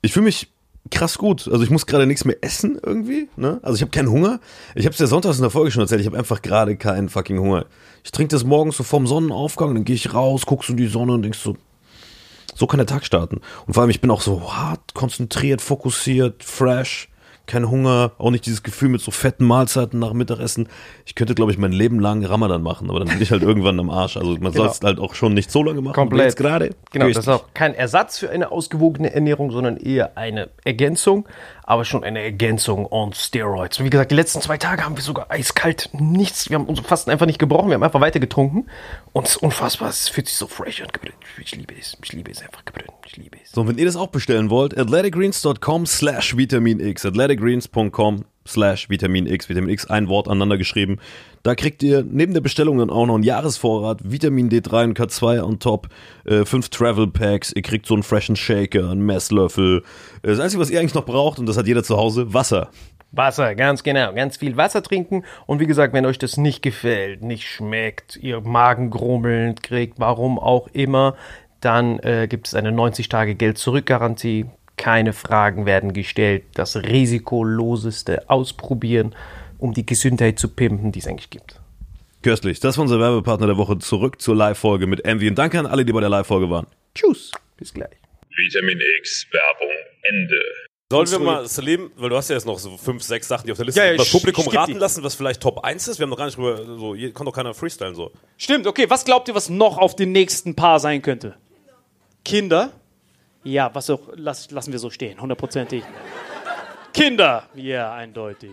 Speaker 10: Ich fühle mich krass gut. Also ich muss gerade nichts mehr essen irgendwie. Ne? Also ich habe keinen Hunger. Ich habe es ja sonntags in der Folge schon erzählt. Ich habe einfach gerade keinen fucking Hunger. Ich trinke das morgens so vorm Sonnenaufgang, dann gehe ich raus, guckst du in die Sonne und denkst so, so kann der Tag starten. Und vor allem, ich bin auch so hart, konzentriert, fokussiert, fresh kein Hunger, auch nicht dieses Gefühl mit so fetten Mahlzeiten nach Mittagessen. Ich könnte, glaube ich, mein Leben lang Ramadan machen, aber dann bin ich halt irgendwann am Arsch. Also man soll es halt auch schon nicht so lange machen.
Speaker 11: Komplett.
Speaker 10: Gerade.
Speaker 11: Genau, das ist auch kein Ersatz für eine ausgewogene Ernährung, sondern eher eine Ergänzung, aber schon eine Ergänzung on Steroids. Wie gesagt, die letzten zwei Tage haben wir sogar eiskalt nichts. Wir haben unsere Fasten einfach nicht gebrochen, wir haben einfach weiter getrunken. Und es ist unfassbar, es fühlt sich so fresh an. Ich liebe es, ich liebe es einfach. Ich liebe es.
Speaker 10: So, und wenn ihr das auch bestellen wollt, athleticgreens.com slash Vitamin X, athleticgreens.com slash Vitamin X, Vitamin X, ein Wort aneinander geschrieben. Da kriegt ihr neben der Bestellung dann auch noch einen Jahresvorrat, Vitamin D3 und K2 on top, äh, fünf Travel Packs, ihr kriegt so einen freshen Shaker, einen Messlöffel. Äh, Das Einzige, was ihr eigentlich noch braucht, und das hat jeder zu Hause, Wasser.
Speaker 11: Wasser, ganz genau. Ganz viel Wasser trinken. Und wie gesagt, wenn euch das nicht gefällt, nicht schmeckt, ihr Magen grummelnd kriegt, warum auch immer, dann äh, gibt es eine 90-Tage-Geld-Zurück-Garantie. Keine Fragen werden gestellt. Das risikoloseste Ausprobieren, um die Gesundheit zu pimpen, die es eigentlich gibt.
Speaker 10: Köstlich. Das war unser Werbepartner der Woche. Zurück zur Live-Folge mit Envy. Und danke an alle, die bei der Live-Folge waren.
Speaker 11: Tschüss. Bis gleich.
Speaker 3: Vitamin X Werbung Ende.
Speaker 1: Sollen wir mal, Salim, weil du hast ja jetzt noch so fünf, sechs Sachen, die auf der Liste
Speaker 2: Ja,
Speaker 1: sind,
Speaker 2: ja,
Speaker 1: das Publikum raten
Speaker 2: die.
Speaker 1: lassen, was vielleicht Top 1 ist? Wir haben noch gar nicht drüber, so, hier kann doch keiner freestylen so.
Speaker 2: Stimmt, okay. Was glaubt ihr, was noch auf den nächsten Paar sein könnte? Kinder? Ja, was auch, lass, lassen wir so stehen, hundertprozentig. Kinder? Ja, eindeutig.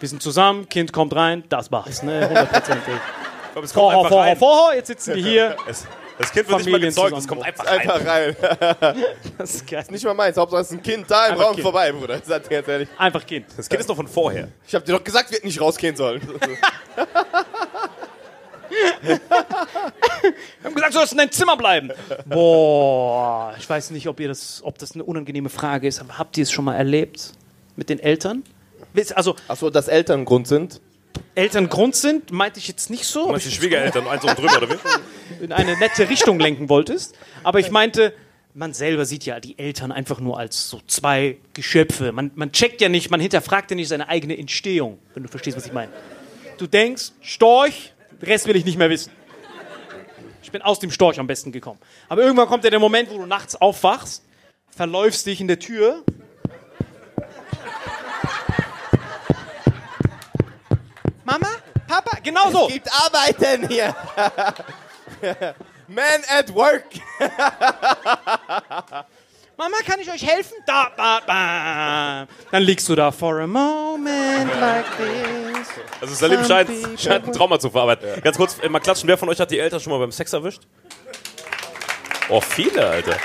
Speaker 2: Wir sind zusammen, Kind kommt rein, das war's, ne? Hundertprozentig.
Speaker 1: Ich glaub, es kommt
Speaker 2: Vorher, vorher, vorher, jetzt sitzen die hier.
Speaker 1: Es, das Kind wird nicht mal gezeugt, es kommt einfach rein.
Speaker 4: Einfach rein.
Speaker 2: Das ist geil.
Speaker 4: Nicht mal meins, Hauptsache es ist ein Kind da im
Speaker 2: Einfach
Speaker 4: Raum
Speaker 2: Kind.
Speaker 4: vorbei, Bruder. Sag dir ganz ehrlich.
Speaker 2: Einfach Kind.
Speaker 1: Das Kind ist noch von vorher.
Speaker 4: Ich hab dir doch gesagt, wir hätten nicht rausgehen sollen.
Speaker 2: Wir haben gesagt, du sollst in deinem Zimmer bleiben. Boah, ich weiß nicht, ob, ihr das, ob das eine unangenehme Frage ist, aber habt ihr es schon mal erlebt mit den Eltern? Also,
Speaker 4: Achso, dass Eltern Grund sind.
Speaker 2: Eltern Grund sind, meinte ich jetzt nicht so,
Speaker 1: meinst die Schwiegereltern, eins und drüber, oder wie?
Speaker 2: in eine nette Richtung lenken wolltest. Aber ich meinte, man selber sieht ja die Eltern einfach nur als so zwei Geschöpfe. Man, man checkt ja nicht, man hinterfragt ja nicht seine eigene Entstehung, wenn du verstehst, was ich meine. Du denkst, Storch, den Rest will ich nicht mehr wissen. Ich bin aus dem Storch am besten gekommen. Aber irgendwann kommt ja der Moment, wo du nachts aufwachst, verläufst dich in der Tür. Mama? Papa? Genau so.
Speaker 4: Es gibt Arbeiten hier. Man at work.
Speaker 2: Mama, kann ich euch helfen? Da, da, da. Dann liegst du da for a moment like this.
Speaker 1: Also Salim scheint, scheint ein Trauma zu verarbeiten. Ganz kurz, äh, mal klatschen, wer von euch hat die Eltern schon mal beim Sex erwischt? Oh, viele, Alter.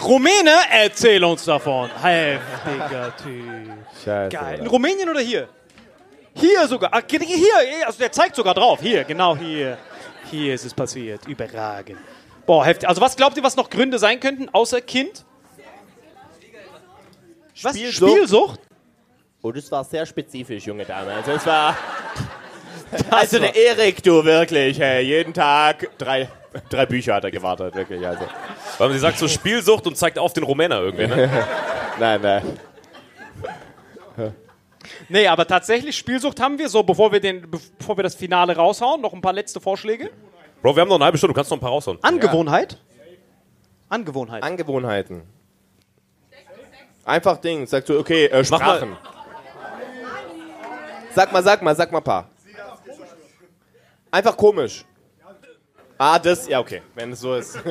Speaker 2: Rumäne, erzähl uns davon. Heftiger Typ.
Speaker 4: Scheiße.
Speaker 2: Geil. In Rumänien oder hier? Hier sogar. Hier, also der zeigt sogar drauf. Hier, genau hier. Hier ist es passiert. Überragend. Boah, heftig. Also was glaubt ihr, was noch Gründe sein könnten, außer Kind? Was?
Speaker 4: Spielsucht.
Speaker 2: Spielsucht?
Speaker 4: Oh, das war sehr spezifisch, junge Dame. Also es war... Also der Erik, du wirklich, hey, jeden Tag drei, drei Bücher hat er gewartet, wirklich. Also.
Speaker 1: Weil sie sagt so Spielsucht und zeigt auf den Rumäner irgendwie, ne?
Speaker 4: Nein, nein.
Speaker 2: Nee, aber tatsächlich, Spielsucht haben wir. So, bevor wir, den, bevor wir das Finale raushauen, noch ein paar letzte Vorschläge.
Speaker 1: Bro, wir haben noch eine halbe Stunde, du kannst noch ein paar raushauen.
Speaker 2: Angewohnheit? Angewohnheit.
Speaker 4: Angewohnheiten. Einfach Ding. Sagst du, okay, äh,
Speaker 1: Mach mal.
Speaker 4: Sprachen. Sag mal, sag mal, sag mal ein paar. Einfach komisch. Ah, das, ja, okay, wenn es so ist.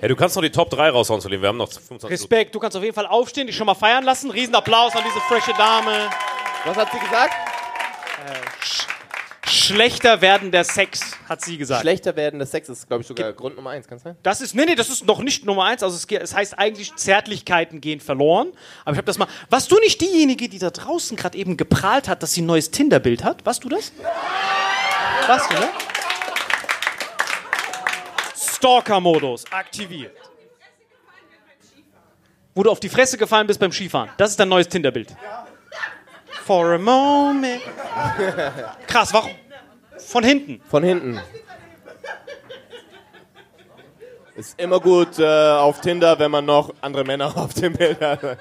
Speaker 1: Hey, du kannst noch die Top 3 raushauen, Salim. Wir haben noch 25 Minuten.
Speaker 2: Respekt, du kannst auf jeden Fall aufstehen, dich schon mal feiern lassen. Riesenapplaus an diese frische Dame.
Speaker 4: Was hat sie gesagt?
Speaker 2: Schlechter werdender Sex, hat sie gesagt.
Speaker 4: Schlechter werdender Sex ist, glaube ich, sogar Grund Nummer eins. Kann es sein?
Speaker 2: Das ist, nee, nee, das ist noch nicht Nummer eins. Also es, ge- es heißt eigentlich, Zärtlichkeiten gehen verloren. Aber ich habe das mal. Warst du nicht diejenige, die da draußen gerade eben geprahlt hat, dass sie ein neues Tinder-Bild hat? Warst du das? Warst du, ne? Stalker-Modus aktiviert. Wo du auf die Fresse gefallen bist beim Skifahren. Das ist dein neues Tinder-Bild. For a moment. Krass, warum? Von hinten.
Speaker 4: Von hinten. Ist immer gut äh, auf Tinder, wenn man noch andere Männer auf dem Bild hat.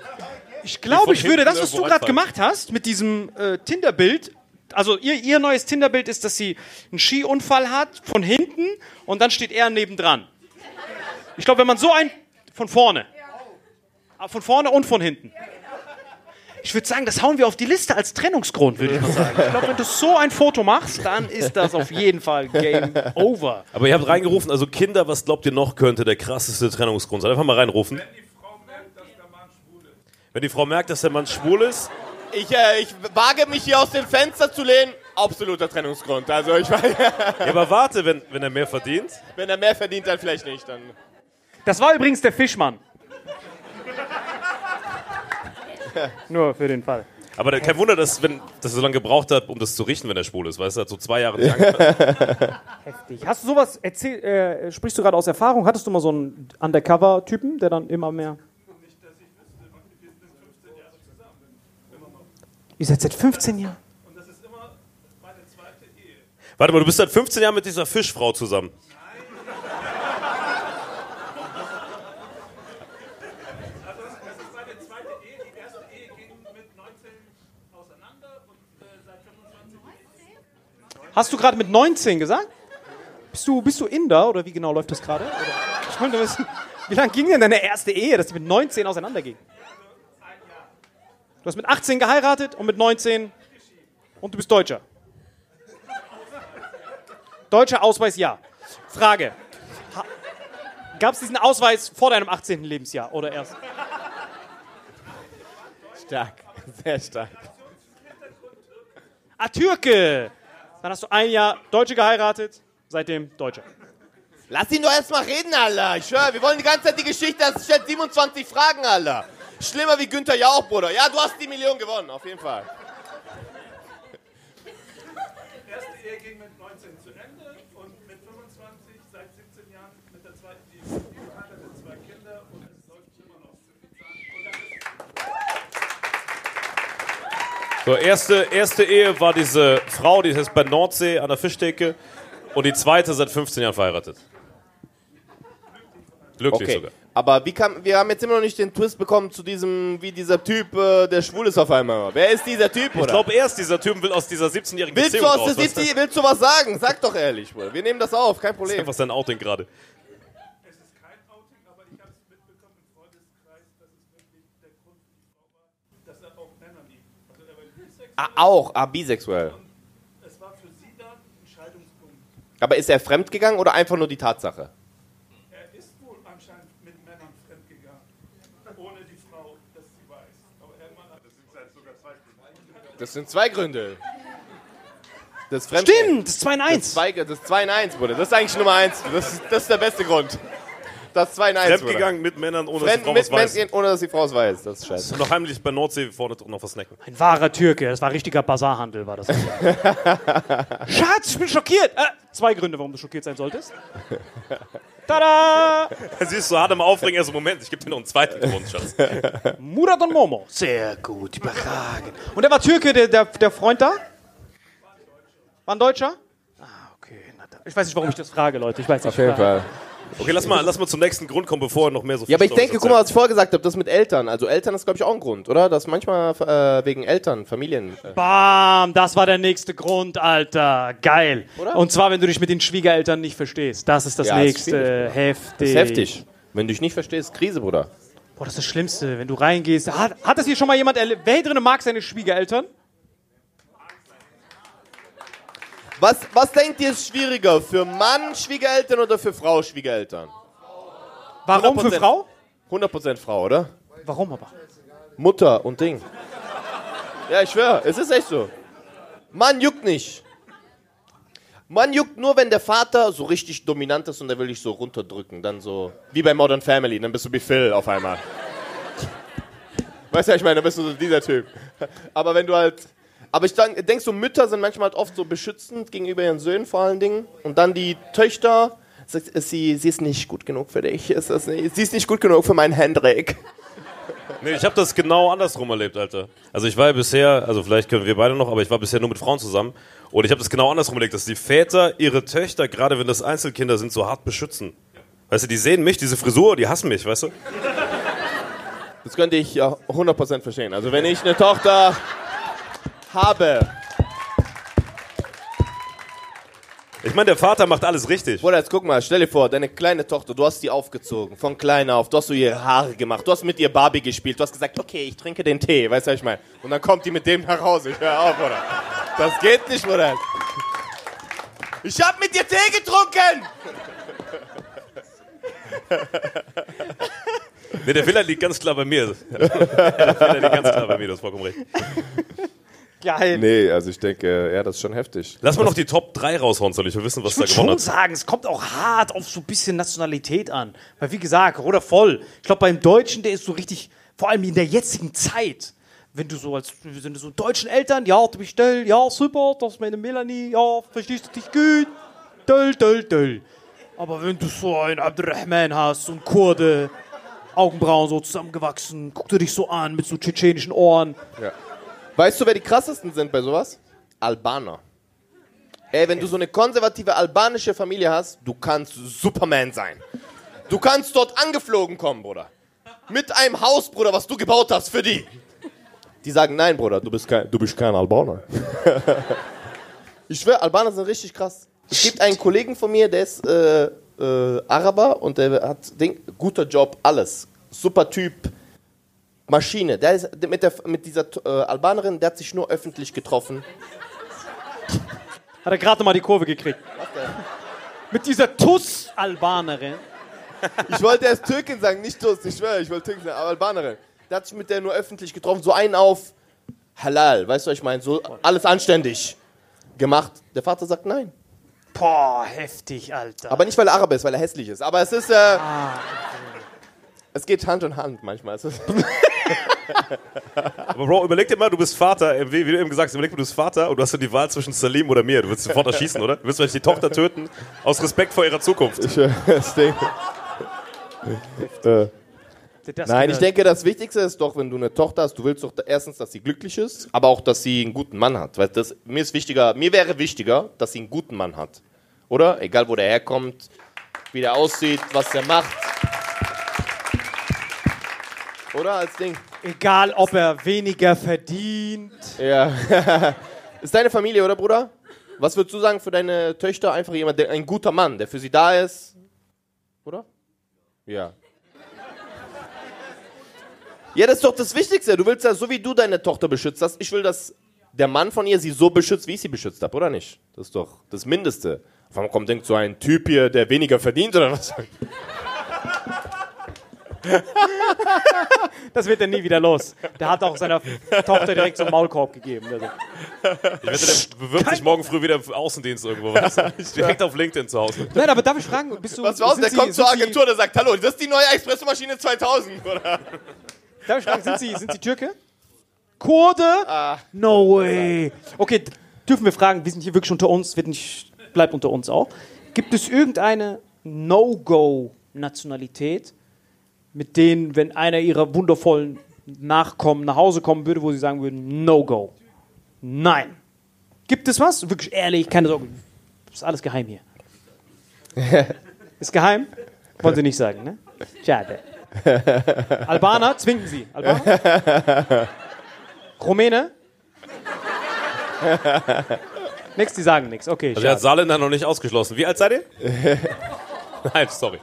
Speaker 2: Ich glaube, ich würde das, was du gerade gemacht hast, mit diesem äh, Tinder-Bild, also ihr, ihr neues Tinder-Bild ist, dass sie einen Skiunfall hat, von hinten, und dann steht er nebendran. Ich glaube, wenn man so ein, von vorne. Ah, Von vorne und von hinten. Ich würde sagen, das hauen wir auf die Liste als Trennungsgrund, würde ich mal sagen. Ich glaube, wenn du so ein Foto machst, dann ist das auf jeden Fall Game Over.
Speaker 1: Aber ihr habt reingerufen, also Kinder, was glaubt ihr noch könnte der krasseste Trennungsgrund sein? Einfach mal reinrufen. Wenn die Frau merkt, dass der Mann schwul ist,
Speaker 4: Ich, äh, ich wage mich hier aus dem Fenster zu lehnen. Absoluter Trennungsgrund. Also ich weiß,
Speaker 1: ja, aber warte, wenn, wenn er mehr verdient.
Speaker 4: wenn er mehr verdient, dann vielleicht nicht. Dann.
Speaker 2: Das war übrigens der Fischmann. Nur für den Fall.
Speaker 1: Aber da- kein Wunder, dass, wenn, dass er so lange gebraucht hat, um das zu richten, wenn er schwul ist. Weißt du, er hat so zwei Jahre nicht angehört.
Speaker 2: Hast du sowas erzählt, äh, sprichst du gerade aus Erfahrung? Hattest du mal so einen Undercover-Typen, der dann immer mehr. Ihr seid seit 15 Jahren.
Speaker 1: Warte mal, du bist seit 15 Jahren mit dieser Fischfrau zusammen.
Speaker 2: Hast du gerade mit 19 gesagt? Bist du, bist du Inder oder wie genau läuft das gerade? Ich wollte wissen, wie lange ging denn deine erste Ehe, dass die mit 19 auseinanderging? Du hast mit 18 geheiratet und mit 19 und du bist Deutscher. Deutscher Ausweis ja. Frage. Gab es diesen Ausweis vor deinem 18. Lebensjahr oder erst?
Speaker 4: Stark. Sehr stark.
Speaker 2: Ah, Türke! Dann hast du ein Jahr Deutsche geheiratet, seitdem Deutscher.
Speaker 4: Lass ihn doch erstmal reden, Alter. Ich schwör, wir wollen die ganze Zeit die Geschichte, das stellt 27 Fragen, Alter. Schlimmer wie Günther Jauch, Bruder. Ja, du hast die Million gewonnen, auf jeden Fall.
Speaker 8: erste Ehe ging mit 19 zu Ende und mit 25 seit 17 Jahren mit der zweiten Ehe verheiratet, zwei Kinder und es läuft immer noch. Und dann ist
Speaker 1: So, erste, erste Ehe war diese Frau, die ist bei Nordsee an der Fischtheke. Und die zweite seit 15 Jahren verheiratet. Glücklich
Speaker 4: Okay.
Speaker 1: sogar.
Speaker 4: Aber wie kam, wir haben jetzt immer noch nicht den Twist bekommen zu diesem, wie dieser Typ, äh, der schwul ist auf einmal. Wer ist dieser Typ,
Speaker 1: Ich
Speaker 4: oder?
Speaker 1: glaube, er ist dieser Typ und will aus dieser 17-jährigen
Speaker 4: willst
Speaker 1: Beziehung
Speaker 4: du aus der
Speaker 1: raus.
Speaker 4: 70, willst du was sagen? Sag doch ehrlich, Bruder. Wir nehmen das auf, kein
Speaker 1: Das ist
Speaker 4: Problem.
Speaker 1: einfach sein Outing gerade.
Speaker 8: es ist kein Outing, aber ich habe es mitbekommen im Freundeskreis, dass es wirklich der Grund für die Frau war, dass er auch Männer liebt. Also er war bisexuell,
Speaker 4: Ah, auch, ah, bisexuell.
Speaker 8: es war für sie dann ein Scheidungspunkt.
Speaker 4: Aber ist er fremdgegangen oder einfach nur die Tatsache?
Speaker 8: Er ist wohl anscheinend mit Männern fremdgegangen, ohne die Frau, dass sie weiß. Aber irgendwann hat es sind sogar zwei Gründe.
Speaker 4: Das sind zwei Gründe. Das.
Speaker 2: Stimmt, das ist 2 in
Speaker 4: Das
Speaker 2: 1.
Speaker 4: ist zwei, das ist 2 in 1, Bruder. Das ist eigentlich Nummer 1. Das das ist der beste Grund. Das ist 2 in 1, Bruder.
Speaker 1: Fremdgegangen mit Männern, ohne dass die
Speaker 4: Fremd
Speaker 1: Frau
Speaker 4: mit
Speaker 1: was weiß.
Speaker 4: Menschen, ohne dass die Frau es weiß. Das ist scheiße.
Speaker 1: Und noch heimlich bei Nordsee vorne drin noch was snacken.
Speaker 2: Ein wahrer Türke, das war richtiger Bazarhandel, war das. Schatz, ich bin schockiert. Äh, zwei Gründe, warum du schockiert sein solltest. Tada!
Speaker 1: Siehst du, hart im Aufregen, erst Moment, ich gebe dir noch einen zweiten Grund, Schatz.
Speaker 2: Murat und Momo. Sehr gut, überragend. Und der war Türke, der, der, der Freund da? War ein Deutscher? Ah, okay. Na dann. Ich weiß nicht, warum ich das frage, Leute. Ich weiß nicht.
Speaker 4: Auf jeden Fall.
Speaker 1: Okay, lass mal, lass mal zum nächsten Grund kommen, bevor er noch mehr so
Speaker 4: Ja, aber ich denke, guck mal, was ich vorher gesagt habe, das mit Eltern. Also Eltern ist, glaube ich, auch ein Grund, oder? Das manchmal äh, wegen Eltern, Familien. Äh.
Speaker 2: Bam, das war der nächste Grund, Alter. Geil.
Speaker 4: Oder?
Speaker 2: Und zwar, wenn du dich mit den Schwiegereltern nicht verstehst. Das ist das
Speaker 4: Ja, ist
Speaker 2: nächste.
Speaker 4: schwierig,
Speaker 2: heftig.
Speaker 4: Das ist heftig. Wenn du dich nicht verstehst, Krise, Bruder.
Speaker 2: Boah, das ist das Schlimmste, wenn du reingehst. Hat, hat das hier schon mal jemand erlebt? Wer hier drin mag seine Schwiegereltern?
Speaker 4: Was, was denkt ihr ist schwieriger? Für Mann Schwiegereltern oder für Frau Schwiegereltern?
Speaker 2: Warum für
Speaker 4: 100%.
Speaker 2: Frau?
Speaker 4: 100% Frau, oder?
Speaker 2: Warum aber?
Speaker 4: Mutter und Ding. Ja, ich schwöre, es ist echt so. Mann juckt nicht. Mann juckt nur, wenn der Vater so richtig dominant ist und der will dich so runterdrücken. Dann so, wie bei Modern Family, dann bist du wie Phil auf einmal. Weißt du, was ich meine, dann bist du so dieser Typ. Aber wenn du halt. Aber ich denk, denk so, Mütter sind manchmal halt oft so beschützend gegenüber ihren Söhnen vor allen Dingen. Und dann die Töchter, sie, sie ist nicht gut genug für dich. Ist das nicht, sie ist nicht gut genug für meinen Hendrik.
Speaker 1: Nee, ich habe das genau andersrum erlebt, Alter. Also ich war ja bisher, also vielleicht können wir beide noch, aber ich war bisher nur mit Frauen zusammen. Und ich habe das genau andersrum erlebt, dass die Väter ihre Töchter, gerade wenn das Einzelkinder sind, so hart beschützen. Weißt du, die sehen mich, diese Frisur, die hassen mich, weißt du?
Speaker 4: Das könnte ich ja 100% verstehen. Also wenn ich eine Tochter habe,
Speaker 1: Ich meine, der Vater macht alles richtig.
Speaker 4: Bruder, jetzt guck mal, stell dir vor, deine kleine Tochter, du hast die aufgezogen, von klein auf, du hast so ihre Haare gemacht, du hast mit ihr Barbie gespielt, du hast gesagt, okay, ich trinke den Tee, weißt du, was ich meine? Und dann kommt die mit dem nach Hause, ich hör auf, Bruder. Das geht nicht, Bruder. Ich hab mit dir Tee getrunken!
Speaker 1: Nee, der Fehler liegt ganz klar bei mir. der Fehler liegt ganz klar bei mir, du hast vollkommen recht.
Speaker 2: Geil.
Speaker 4: Nee, also ich denke, ja, das ist schon heftig.
Speaker 1: Lass mal noch die Top 3 raushauen, soll ich will wissen, was
Speaker 2: Ich
Speaker 1: da
Speaker 2: würde
Speaker 1: gewonnen
Speaker 2: schon
Speaker 1: hat.
Speaker 2: sagen, es kommt auch hart auf so ein bisschen Nationalität an. Weil wie gesagt, oder voll. Ich glaube, beim Deutschen, der ist so richtig, vor allem in der jetzigen Zeit, wenn du so als, wir sind so deutschen Eltern, ja, du bist still, ja, super, das ist meine Melanie, ja, verstehst du dich gut, döll, döll, döll. Aber wenn du so einen Abdurrahman hast, so einen Kurde, Augenbrauen so zusammengewachsen, guckt er dich so an mit so tschetschenischen Ohren.
Speaker 4: Weißt du, wer die krassesten sind bei sowas? Albaner. Ey, wenn du so eine konservative albanische Familie hast, du kannst Superman sein. Du kannst dort angeflogen kommen, Bruder. Mit einem Haus, Bruder, was du gebaut hast für die. Die sagen, nein, Bruder, du bist kein, du bist kein Albaner. ich schwöre, Albaner sind richtig krass. Es gibt einen Kollegen von mir, der ist äh, äh, Araber und der hat Ding, guter Job, alles. Super Typ, Maschine. Der ist mit, der, mit dieser äh, Albanerin, der hat sich nur öffentlich getroffen.
Speaker 2: Hat er gerade mal die Kurve gekriegt. Mit dieser Tuss-Albanerin.
Speaker 4: Ich wollte erst Türkin sagen, nicht Tuss, ich schwöre, ich wollte Türkin sagen, aber Albanerin. Der hat sich mit der nur öffentlich getroffen, so einen auf Halal, weißt du, was ich meine? So alles anständig gemacht. Der Vater sagt nein.
Speaker 2: Boah, heftig, Alter.
Speaker 4: Aber nicht, weil er Araber ist, weil er hässlich ist. Aber es ist, äh, es geht Hand in Hand manchmal.
Speaker 1: Aber Bro, überleg dir mal, du bist Vater, äh, wie, du eben gesagt hast, überleg dir, du bist Vater und du hast dann die Wahl zwischen Salim oder mir. Du willst sofort erschießen, oder? Du willst vielleicht die Tochter töten, aus Respekt vor ihrer Zukunft.
Speaker 4: ich, äh, das Ding. äh,
Speaker 2: Das
Speaker 4: Nein, ich denke, das Wichtigste ist doch, wenn du eine Tochter hast, du willst doch erstens, dass sie glücklich ist, aber auch, dass sie einen guten Mann hat. Weil das, mir ist wichtiger, mir wäre wichtiger, dass sie einen guten Mann hat. Oder? Egal, wo der herkommt, wie der aussieht, was der macht. Oder als Ding?
Speaker 2: Egal, ob er weniger verdient.
Speaker 4: Ja. ist deine Familie, oder Bruder? Was würdest du sagen für deine Töchter? Einfach jemand, der, ein guter Mann, der für sie da ist. Oder? Ja. Ja, das ist doch das Wichtigste. Du willst ja, so wie du deine Tochter beschützt hast, ich will, dass der Mann von ihr sie so beschützt, wie ich sie beschützt habe, oder nicht? Das ist doch das Mindeste. Einmal kommt denkt so ein Typ hier, der weniger verdient, oder was?
Speaker 2: Das wird er nie wieder los. Der hat auch seiner Tochter direkt so einen Maulkorb gegeben. Also,
Speaker 1: Ich wette, der bewirbt sich morgen früh wieder im Außendienst irgendwo. Direkt auf LinkedIn zu Hause.
Speaker 2: Nein, aber darf ich fragen, bist du.
Speaker 4: Was war's?
Speaker 2: sind
Speaker 4: Der
Speaker 2: Sie-
Speaker 4: kommt zur Agentur, der sagt, hallo, das ist die neue Espressomaschine 2000, oder?
Speaker 2: Darf ich fragen, sind Sie, sind Sie Türke? Kurde?
Speaker 4: Ah.
Speaker 2: no way. Okay, dürfen wir fragen, wir sind hier wirklich unter uns, wird nicht, bleibt unter uns auch. Gibt es irgendeine No-Go-Nationalität, mit denen, wenn einer ihrer wundervollen Nachkommen nach Hause kommen würde, wo sie sagen würden, No-Go? Nein. Gibt es was? Wirklich ehrlich, keine Sorge. Ist alles geheim hier. Ist geheim? Wollen Sie nicht sagen, ne? Schade. Albaner, zwingen Sie. Albaner? Rumäne? nix, die sagen nichts. Okay,
Speaker 1: Also er hat
Speaker 2: schade.
Speaker 1: Saarländer noch nicht ausgeschlossen. Wie alt seid ihr? Nein, sorry.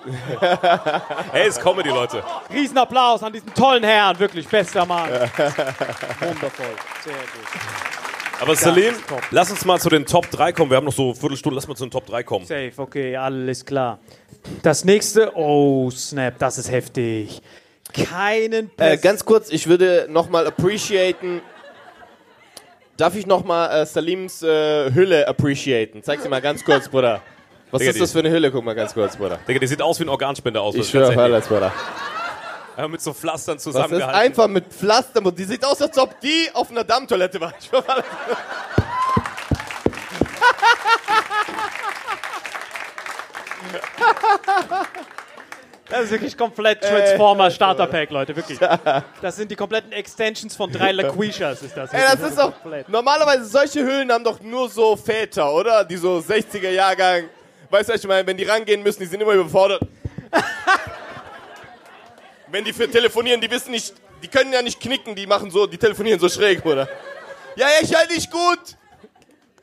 Speaker 1: Hey, ist Comedy, Leute.
Speaker 2: Riesenapplaus an diesen tollen Herrn, wirklich bester Mann. Wundervoll, sehr gut.
Speaker 1: Aber Salim, lass uns mal zu den Top 3 kommen. Wir haben noch so eine Viertelstunde, lass mal zu den Top 3 kommen.
Speaker 2: Safe, okay, alles klar. Das nächste, oh snap, das ist heftig. Keinen
Speaker 4: Äh, ganz kurz, ich würde nochmal appreciaten. Darf ich nochmal äh, Salims äh, Hülle appreciaten? Zeig sie mal ganz kurz, Bruder. Was
Speaker 1: Digga,
Speaker 4: ist das für eine Hülle? Guck mal ganz kurz, Bruder.
Speaker 1: Digga, die sieht aus wie ein Organspender aus.
Speaker 4: Ich
Speaker 1: das
Speaker 4: schwöre,
Speaker 1: Handy.
Speaker 4: alles, Bruder.
Speaker 1: Einfach mit so Pflastern
Speaker 4: Das ist
Speaker 1: zusammengehalten.
Speaker 4: einfach mit Pflaster. Die sieht aus, als ob die auf einer Dammtoilette war. Ich schwöre, alles.
Speaker 2: Das ist wirklich komplett Transformer Starter Pack, Leute, wirklich. Das sind die kompletten Extensions von drei Laquishas, ist das.
Speaker 4: Ey, das ist doch. Normalerweise solche Hüllen haben doch nur so Väter, oder? Die so 60er Jahrgang. Weißt du, was ich meine? Wenn die rangehen müssen, die sind immer überfordert. Wenn die für telefonieren, die wissen nicht, die können ja nicht knicken, die machen so, die telefonieren so schräg, oder? Ja, ja, ich halte dich gut.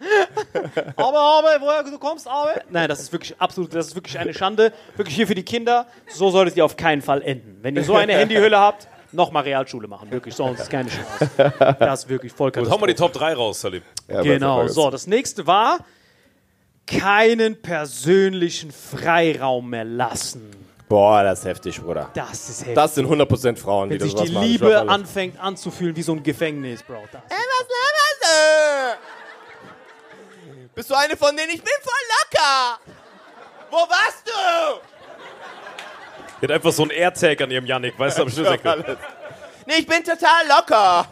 Speaker 2: Aber, aber, woher du kommst, aber. Nein, das ist wirklich absolut, das ist wirklich eine Schande. Wirklich hier für die Kinder. So solltet ihr auf keinen Fall enden. Wenn ihr so eine Handyhülle habt, nochmal Realschule machen. Wirklich, sonst keine Chance. Das ist wirklich voll
Speaker 1: Gut, hau mal die. Top 3 raus, Salim.
Speaker 2: Genau, so, das nächste war keinen persönlichen Freiraum mehr lassen.
Speaker 4: Boah, das ist heftig, Bruder.
Speaker 2: Das ist heftig.
Speaker 4: Das sind 100% Frauen, die
Speaker 2: Wenn
Speaker 4: das
Speaker 2: sich die
Speaker 4: machen. Ich
Speaker 2: Liebe
Speaker 4: schwör, alles.
Speaker 2: anfängt anzufühlen wie so ein Gefängnis, Bro. Das
Speaker 4: Ey, was laberst du? Bist du eine von denen? Ich bin voll locker. Wo warst du?
Speaker 1: Die hat einfach so einen AirTag an ihrem Yannick, weißt du, am.
Speaker 4: Alles. Nee, ich bin total locker.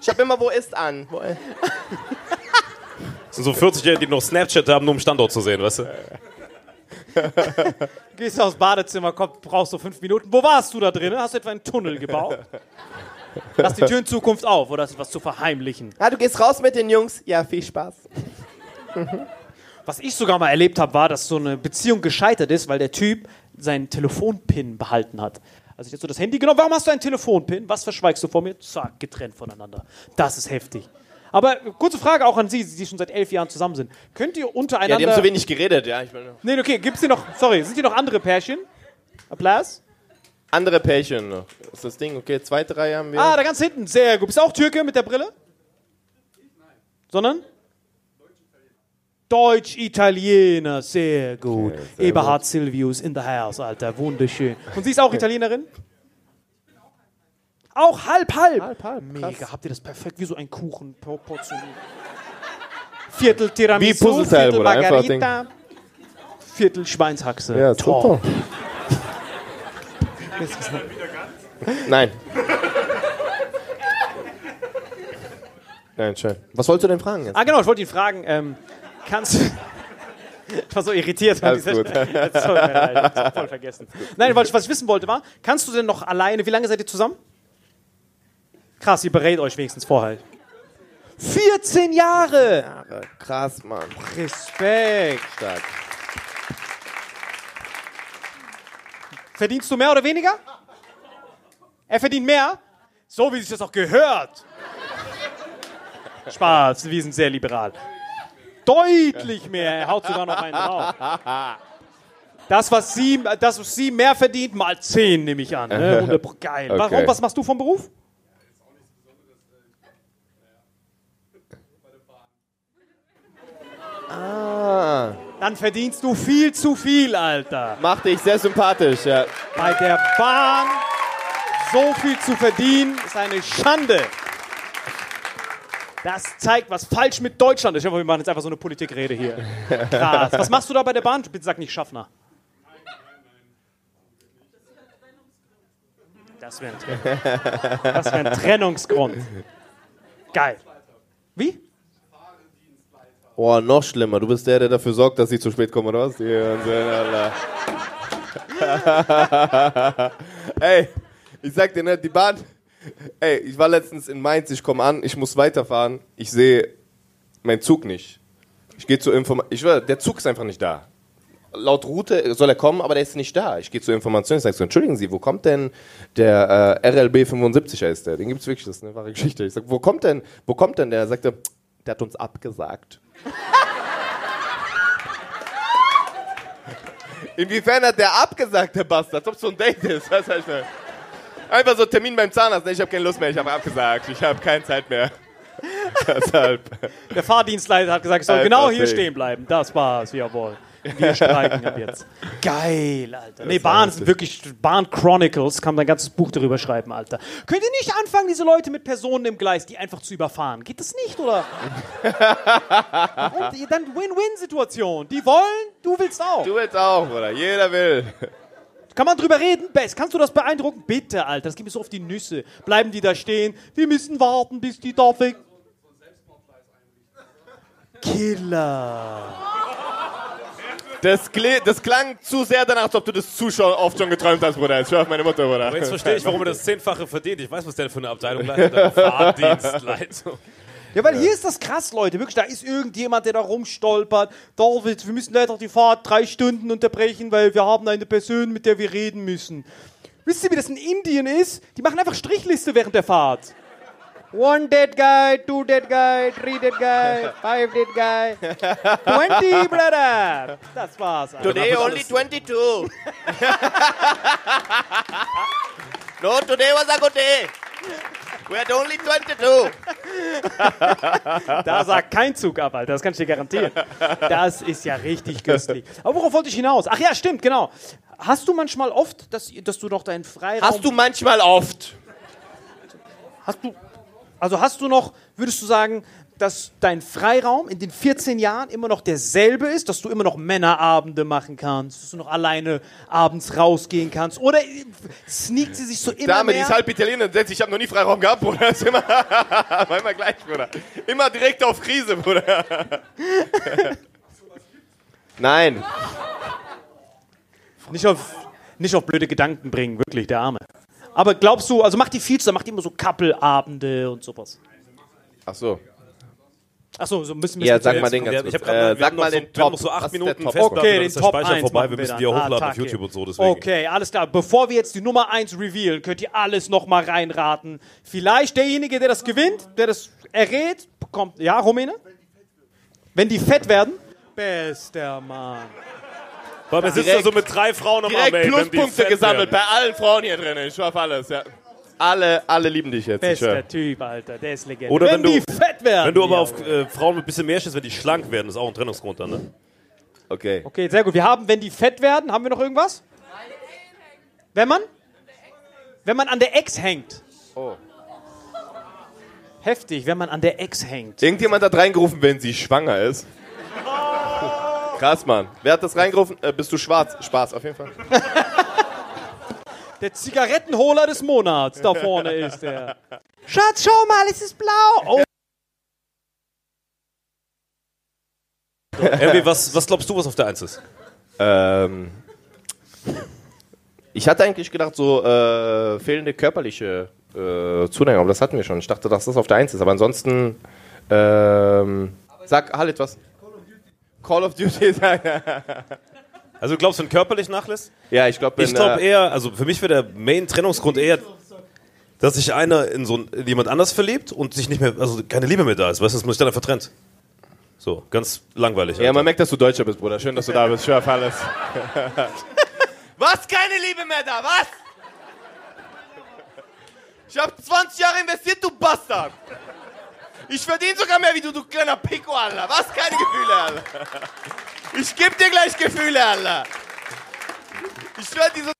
Speaker 4: Ich hab immer wo ist an. Wo,
Speaker 1: Das sind so 40-Jährige, die noch Snapchat haben, nur um Standort zu sehen, weißt du?
Speaker 2: Gehst aus Badezimmer, komm, brauchst du fünf Minuten. Wo warst du da drin? Hast du etwa einen Tunnel gebaut? Lass die Tür in Zukunft auf oder ist was zu verheimlichen?
Speaker 4: ah, du gehst raus mit den Jungs? Ja, viel Spaß.
Speaker 2: Was ich sogar mal erlebt habe, war, dass so eine Beziehung gescheitert ist, weil der Typ seinen Telefonpin behalten hat. Also ich hab so das Handy genommen, warum hast du einen Telefonpin? Was verschweigst du vor mir? Zack, getrennt voneinander. Das ist heftig. Aber kurze Frage auch an Sie, die schon seit elf Jahren zusammen sind. Könnt ihr
Speaker 4: Ja,
Speaker 2: untereinander...
Speaker 4: die haben so wenig geredet, ja. Ich meine,
Speaker 2: nee, okay, gibt's hier noch... Sorry, sind hier noch andere Pärchen? Applaus.
Speaker 4: andere Pärchen noch. Das ist das Ding, okay, zweite Reihe haben wir.
Speaker 2: Ah, da ganz hinten, sehr gut. Bist du auch Türke mit der Brille? Sondern? Deutsch-Italiener, sehr gut.
Speaker 4: sehr
Speaker 2: Eberhard Silvius in the house, Alter, wunderschön. Und sie ist auch Italienerin? Auch halb, halb.
Speaker 4: Halb, halb,
Speaker 2: Mega,
Speaker 4: krass.
Speaker 2: habt ihr das perfekt, wie so ein Kuchen por- portioniert. Viertel Tiramisu,
Speaker 4: Wie Puzzleteil,
Speaker 2: Viertel Margarita, Viertel Schweinshaxe.
Speaker 4: ja,
Speaker 2: Top.
Speaker 4: super. Nein. Nein, schön. Was wolltest du denn fragen jetzt?
Speaker 2: Ah, genau, ich wollte ihn fragen, ähm, kannst du. Ich war so irritiert.
Speaker 4: Alles gut.
Speaker 2: Jetzt hab's voll vergessen. Nein, weil ich, was ich wissen wollte war, kannst du denn noch alleine, wie lange seid ihr zusammen? Krass, ihr berät euch wenigstens vorher. 14 Jahre!
Speaker 4: Jahre. Krass, Mann.
Speaker 2: Respekt.
Speaker 4: Stark.
Speaker 2: Verdienst du mehr oder weniger? Er verdient mehr? So wie sich das auch gehört. Spaß, wir sind sehr liberal. Deutlich mehr. Er haut sogar noch einen drauf. Das, was sie, das, was sie mehr verdient, mal 10 nehme ich an. Ne? Geil.
Speaker 4: Okay.
Speaker 2: Warum? Was machst du vom Beruf?
Speaker 4: Ah,
Speaker 2: Dann verdienst du viel zu viel, Alter.
Speaker 4: macht dich sehr sympathisch, ja.
Speaker 2: Bei der Bahn so viel zu verdienen, ist eine Schande. Das zeigt, was falsch mit Deutschland ist. Ich hoffe, wir machen jetzt einfach so eine Politikrede hier. Krass. Was machst du da bei der Bahn? Bitte sag nicht Schaffner. Das wäre ein, das wär ein Trennungsgrund. Geil. Wie?
Speaker 4: Oh, noch schlimmer. Du bist der, der dafür sorgt, dass sie zu spät kommen, oder was? Ey, ich sag dir, ne, die Bahn. Ey, ich war letztens in Mainz, ich komme an, ich muss weiterfahren. Ich sehe meinen Zug nicht. Ich gehe zur Information. Ich schwör, der Zug ist einfach nicht da. Laut Route soll er kommen, aber der ist nicht da. Ich gehe zur Information, ich sage so, entschuldigen Sie, wo kommt denn der äh, RLB 75 heißt der? Den gibt's wirklich, das ist eine wahre Geschichte. Ich sag, wo kommt denn, wo kommt denn der? Er sagte, der hat uns abgesagt. Inwiefern hat der abgesagt, der Bastard? Als ob es so ein Date ist. Du, ich meine? Einfach so Termin beim Zahnarzt. Nee, Ich habe keine Lust mehr, ich habe abgesagt. Ich habe keine Zeit mehr. Deshalb.
Speaker 2: Der Fahrdienstleiter hat gesagt, ich soll
Speaker 4: Alter,
Speaker 2: genau hier stehen bleiben. Das war's, jawohl. Wir streiken ab jetzt. Geil, Alter. Nee, Bahn ist wirklich, Bahn Chronicles, kann man ein ganzes Buch darüber schreiben, Alter. Könnt ihr nicht anfangen, diese Leute mit Personen im Gleis, die einfach zu überfahren? Geht das nicht, oder? Und dann Win-Win-Situation. Die wollen, du willst auch.
Speaker 4: Du willst auch, Bruder. Jeder will.
Speaker 2: Kann man drüber reden? Bess, kannst du das beeindrucken? Bitte, Alter, das geht mir so auf die Nüsse. Bleiben die da stehen? Wir müssen warten, bis die da weg. Killer.
Speaker 4: Das, das klang zu sehr danach, als ob du das zu schon oft schon geträumt hast, Bruder. Jetzt auf meine Mutter, Bruder.
Speaker 1: Aber jetzt verstehe ich, warum er das Zehnfache verdient. Ich weiß, was der für eine Abteilung leitet. Fahrdienstleitung.
Speaker 2: Ja, weil hier ist das krass, Leute. Wirklich, da ist irgendjemand, der da rumstolpert. David, wir müssen leider die Fahrt drei Stunden unterbrechen, weil wir haben eine Person, mit der wir reden müssen. Wisst ihr, wie das in Indien ist? Die machen einfach Strichliste während der Fahrt. One dead guy, two dead guy, three dead guy, five dead guy, 20, brother. Das war's. Alter.
Speaker 4: Today only 22. no, today was a good day. We had only 22.
Speaker 2: Da sagt kein Zug ab, Alter. Das kann ich dir garantieren. Das ist ja richtig köstlich. Aber worauf wollte ich hinaus? Ach ja, stimmt, genau. Hast du manchmal oft, dass, dass du noch deinen Freiraum...
Speaker 4: Hast du manchmal oft?
Speaker 2: Hast du, also hast du noch, würdest du sagen, dass dein Freiraum in den 14 Jahren immer noch derselbe ist, dass du immer noch Männerabende machen kannst, dass du noch alleine abends rausgehen kannst? Oder sneakt sie sich so immer
Speaker 4: Dame, die
Speaker 2: mehr?
Speaker 4: ist halb Italienerin. Setz, Ich habe noch nie Freiraum gehabt, Bruder. Das ist immer, war immer gleich, Bruder. Immer direkt auf Krise, Bruder. Nein.
Speaker 2: nicht, auf, nicht auf blöde Gedanken bringen, wirklich, der Arme. Aber glaubst du, also macht die viel, macht die immer so Couple-Abende und sowas?
Speaker 4: Ach so.
Speaker 2: Achso, so müssen wir
Speaker 4: Ja,
Speaker 2: es
Speaker 4: sag mal den ganz
Speaker 1: Wir- ich hab
Speaker 4: kurz.
Speaker 1: grad
Speaker 4: Äh,
Speaker 1: wir
Speaker 4: Sag
Speaker 1: haben noch
Speaker 4: mal
Speaker 1: so-
Speaker 4: den
Speaker 1: wir haben
Speaker 4: Top.
Speaker 1: noch so acht
Speaker 4: Was ist der
Speaker 1: Minuten
Speaker 4: Top?
Speaker 1: Festplatte,
Speaker 2: Okay,
Speaker 1: dann
Speaker 2: den
Speaker 1: ist der
Speaker 2: Top
Speaker 1: Speicher
Speaker 2: 1
Speaker 1: vorbei.
Speaker 2: machen
Speaker 1: Wir müssen
Speaker 2: dann.
Speaker 1: die hochladen
Speaker 2: Ah,
Speaker 1: auf
Speaker 2: Tag
Speaker 1: YouTube
Speaker 2: hier.
Speaker 1: und so. Deswegen.
Speaker 2: Okay, alles klar. Bevor wir jetzt die Nummer 1 revealen, könnt ihr alles nochmal reinraten. Vielleicht derjenige, der das gewinnt, der das errät, bekommt. Ja, Rumäne? Wenn die fett werden? Bester Mann.
Speaker 1: Weil man sitzt da so mit drei Frauen am Arm,
Speaker 4: Direkt
Speaker 1: wenn die
Speaker 4: Pluspunkte gesammelt
Speaker 1: werden.
Speaker 4: bei allen Frauen hier drin. Ich auf alles, ja. Alle, alle lieben dich jetzt.
Speaker 2: Bester Typ, Alter. Der ist Legende.
Speaker 1: Oder wenn du-
Speaker 2: die fett werden.
Speaker 1: Wenn du aber auf äh, Frauen mit ein bisschen mehr stehst, wenn die schlank werden, ist auch ein Trennungsgrund dann, ne?
Speaker 4: Okay.
Speaker 2: Okay, sehr gut. Wir haben, wenn die fett werden, haben wir noch irgendwas? Wenn man? Wenn man an der Ex hängt.
Speaker 4: Oh.
Speaker 2: Heftig, wenn man an der Ex hängt.
Speaker 4: Irgendjemand hat reingerufen, wenn sie schwanger ist. Krass, Mann. Wer hat das reingerufen? Äh, bist du schwarz? Spaß, auf jeden Fall.
Speaker 2: Der Zigarettenholer des Monats da vorne ist der. Schatz, schau mal, es ist blau. Oh,
Speaker 1: Irgendwie, was, was glaubst du, was auf der Eins ist?
Speaker 4: Ähm, ich hatte eigentlich gedacht, so äh, fehlende körperliche äh, Zuneigung, aber das hatten wir schon. Ich dachte, dass das auf der Eins ist. Aber ansonsten, ähm, sag Halit was. Call of Duty.
Speaker 1: Also du glaubst, wenn körperlich nachlässt?
Speaker 4: ja, ich glaube,
Speaker 1: Ich glaube eher, also für mich wäre der Main-Trennungsgrund eher, dass sich einer in so in jemand anders verliebt und sich nicht mehr, also keine Liebe mehr da ist, weißt du, dass man sich dann einfach trennt. So, ganz langweilig.
Speaker 4: Ja,
Speaker 1: Alter.
Speaker 4: man merkt, dass du Deutscher bist, Bruder. Schön, dass du da bist. Ich schwör auf alles. was? Keine Liebe mehr da? Was? Ich habe 20 Jahre investiert, du Bastard. Ich verdiene sogar mehr wie du, du kleiner Pico, Alter. Was? Keine Gefühle, Alter. Ich geb dir gleich Gefühle, Alter. Ich schwör, diese...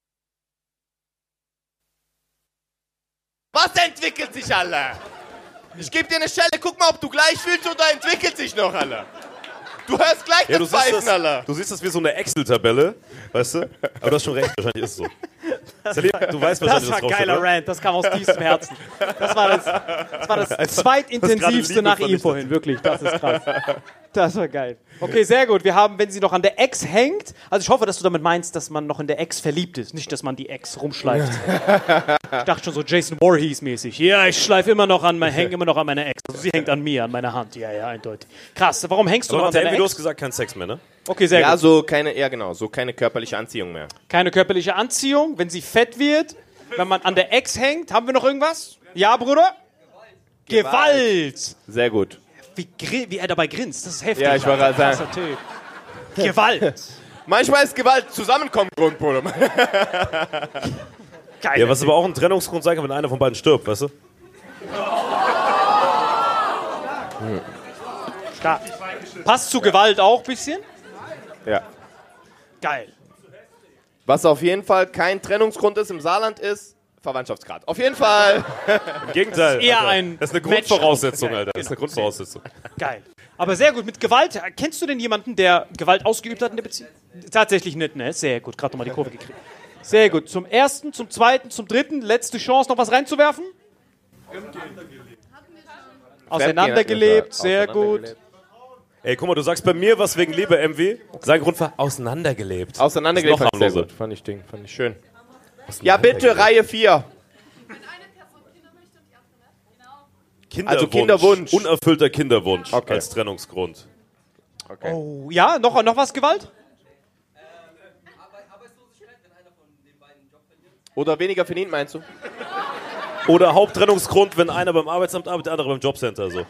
Speaker 4: Was entwickelt sich, Alter? Ich geb dir eine Schelle, guck mal, ob du gleich fühlst oder entwickelt sich noch, Alter. Du hörst gleich
Speaker 1: Ja,
Speaker 4: das Pfeifen, Alter.
Speaker 1: du siehst das wie so eine Excel-Tabelle, weißt du? Aber du hast schon recht, wahrscheinlich ist es so. Salim, du weißt
Speaker 2: das
Speaker 1: wahrscheinlich,
Speaker 2: war ein geiler Rant, das kam aus tiefstem Herzen. Das war das, das, war das zweitintensivste
Speaker 1: Liebe
Speaker 2: nach ihm vorhin, wirklich. Das ist krass. Das war geil. Okay, sehr gut. Wir haben, wenn sie noch an der Ex hängt, also ich hoffe, dass du damit meinst, dass man noch in der Ex verliebt ist, nicht, dass man die Ex rumschleift. Ich dachte schon so Jason Voorhees mäßig. Ja, ich schleife immer noch an, hänge immer noch an meiner Ex. Also sie hängt an mir, an meiner Hand. Ja, ja, eindeutig. Krass. Warum hängst du
Speaker 1: Aber
Speaker 2: noch an
Speaker 1: der
Speaker 2: deiner
Speaker 1: Envidos
Speaker 2: Ex?
Speaker 1: gesagt, kein Sex mehr, ne?
Speaker 2: Okay, sehr
Speaker 4: Ja,
Speaker 2: gut.
Speaker 4: so keine, ja genau, so keine körperliche Anziehung mehr.
Speaker 2: Keine körperliche Anziehung, wenn sie fett wird, wenn man an der Ex hängt. Haben wir noch irgendwas? Ja, Bruder? Gewalt.
Speaker 4: Sehr gut.
Speaker 2: Wie, wie er dabei grinst, das ist heftig.
Speaker 4: Ja, ich
Speaker 2: Alter.
Speaker 4: gerade sagen.
Speaker 2: Typ. Gewalt.
Speaker 4: Manchmal ist Gewalt zusammenkommen Grund, Bruder.
Speaker 2: Geil.
Speaker 1: Ja, was aber auch ein Trennungsgrund sein kann, wenn einer von beiden stirbt, weißt du?
Speaker 2: Stark. Passt zu Gewalt auch ein bisschen?
Speaker 4: Ja.
Speaker 2: Geil.
Speaker 4: Was auf jeden Fall kein Trennungsgrund ist im Saarland ist Verwandtschaftsgrad. Auf jeden Fall.
Speaker 1: Im Gegenteil.
Speaker 2: eher
Speaker 1: Alter.
Speaker 2: ein
Speaker 1: Das ist eine. Grundvoraussetzung. Alter. Das ist eine Grundvoraussetzung.
Speaker 2: Geil. Aber sehr gut. Mit Gewalt. Kennst du denn jemanden, der Gewalt ausgeübt hat in der Beziehung? Tatsächlich nicht, ne? Sehr gut. Gerade nochmal die Kurve gekriegt. Sehr gut. Zum ersten, zum zweiten, zum dritten. Letzte Chance, noch was reinzuwerfen? Auseinandergelebt. Sehr gut.
Speaker 1: Ey, guck mal, du sagst bei mir was wegen Liebe, MW. Sein Grund war auseinandergelebt.
Speaker 4: Auseinandergelebt
Speaker 1: Das
Speaker 4: fand ich sehr gut. Fand ich Ding. Fand ich schön. Ja, bitte, Reihe 4.
Speaker 1: Kinderwunsch.
Speaker 4: Also Kinderwunsch.
Speaker 1: Unerfüllter Kinderwunsch
Speaker 4: Okay.
Speaker 1: als Trennungsgrund.
Speaker 2: Oh, ja, noch, noch was Gewalt?
Speaker 4: Oder weniger verdient, meinst du?
Speaker 1: Oder Haupttrennungsgrund, wenn einer beim Arbeitsamt arbeitet, der andere beim Jobcenter. So.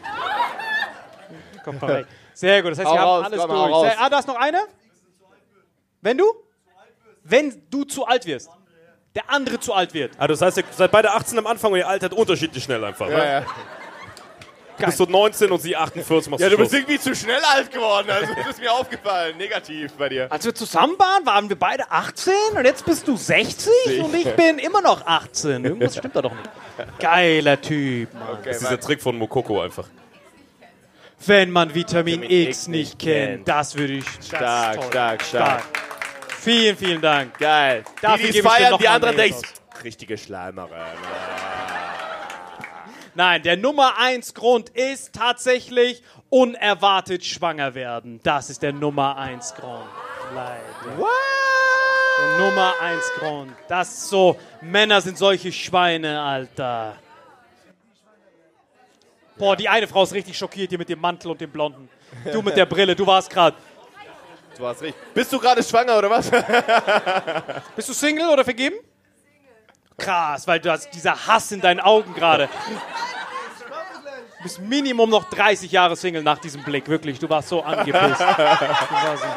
Speaker 2: Komm, korrekt. Sehr gut. Das heißt, wir haben
Speaker 4: raus,
Speaker 2: alles
Speaker 4: komm,
Speaker 2: durch. Sehr, ah, da ist noch eine? Wenn du? Wenn du zu alt wirst. Der andere zu alt wird.
Speaker 1: Ah, das heißt, ihr seid beide 18 am Anfang und ihr altert unterschiedlich schnell einfach.
Speaker 4: Ja,
Speaker 1: ne?
Speaker 4: ja.
Speaker 1: Du bist so 19 und sie 48. Machst
Speaker 4: ja, du bist
Speaker 1: Schluss.
Speaker 4: irgendwie zu schnell alt geworden. Also, das ist mir aufgefallen. Negativ bei dir.
Speaker 2: Als wir zusammen waren, waren wir beide 18 und jetzt bist du 60 und ich bin immer noch 18. Irgendwas stimmt da doch nicht. Geiler Typ, Mann.
Speaker 1: Das ist dieser Trick von Mokoko einfach.
Speaker 2: Wenn man Vitamin,
Speaker 4: Vitamin
Speaker 2: X
Speaker 4: X
Speaker 2: nicht kennt, das würde ich.
Speaker 4: Stark,
Speaker 2: toll.
Speaker 4: stark, stark.
Speaker 2: Vielen, vielen Dank.
Speaker 4: Geil.
Speaker 2: Dafür
Speaker 4: die, die feiern, die anderen denken, richtige Schleimerin.
Speaker 2: Nein, der Nummer 1 Grund ist tatsächlich unerwartet schwanger werden. Das ist der Nummer 1 Grund. Leider.
Speaker 4: What?
Speaker 2: Der Nummer 1 Grund. Das ist so, Männer sind solche Schweine, Alter. Boah, die eine Frau ist richtig schockiert hier mit dem Mantel und dem Blonden. Du mit der Brille, du warst gerade.
Speaker 4: Du hast recht. Bist du gerade schwanger oder was?
Speaker 2: Bist du Single oder vergeben? Krass, weil du hast dieser Hass in deinen Augen gerade. Du bist Minimum noch 30 Jahre Single nach diesem Blick, wirklich. Du warst so angepisst. Du warst so.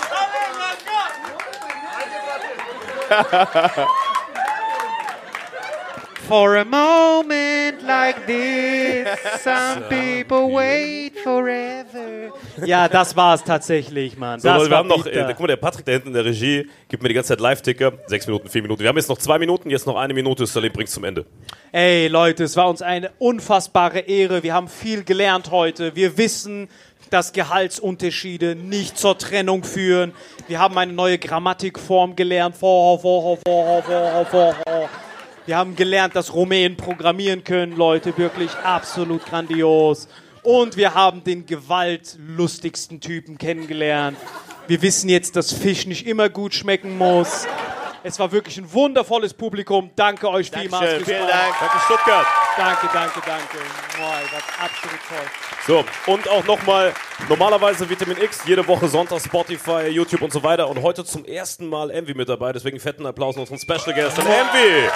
Speaker 2: For a moment like this, some people wait forever. Ja, das war's tatsächlich, Mann.
Speaker 1: So, wir
Speaker 2: war
Speaker 1: haben noch, äh, guck mal, der Patrick da hinten in der Regie gibt mir die ganze Zeit Live-Ticker. Sechs Minuten, vier Minuten. Wir haben jetzt noch zwei Minuten, jetzt noch eine Minute. Salim bringt's zum Ende.
Speaker 2: Ey Leute, es war uns eine unfassbare Ehre. Wir haben viel gelernt heute. Wir wissen, dass Gehaltsunterschiede nicht zur Trennung führen. Wir haben eine neue Grammatikform gelernt. Vor, vor, vor, vor, vor, vor. Wir haben gelernt, dass Rumänen programmieren können, Leute. Wirklich absolut grandios. Und wir haben den gewaltlustigsten Typen kennengelernt. Wir wissen jetzt, dass Fisch nicht immer gut schmecken muss. Es war wirklich ein wundervolles Publikum. Danke euch vielmals.
Speaker 4: Dankeschön,
Speaker 2: fürs
Speaker 4: vielen. Dank.
Speaker 1: Danke, Stuttgart.
Speaker 2: Danke, danke, danke. Boah, das war absolut toll.
Speaker 1: So, und auch nochmal, normalerweise Vitamin X, jede Woche Sonntag, Spotify, YouTube und so weiter. Und heute zum ersten Mal Envy mit dabei, deswegen fetten Applaus an unseren Special Guest, Envy.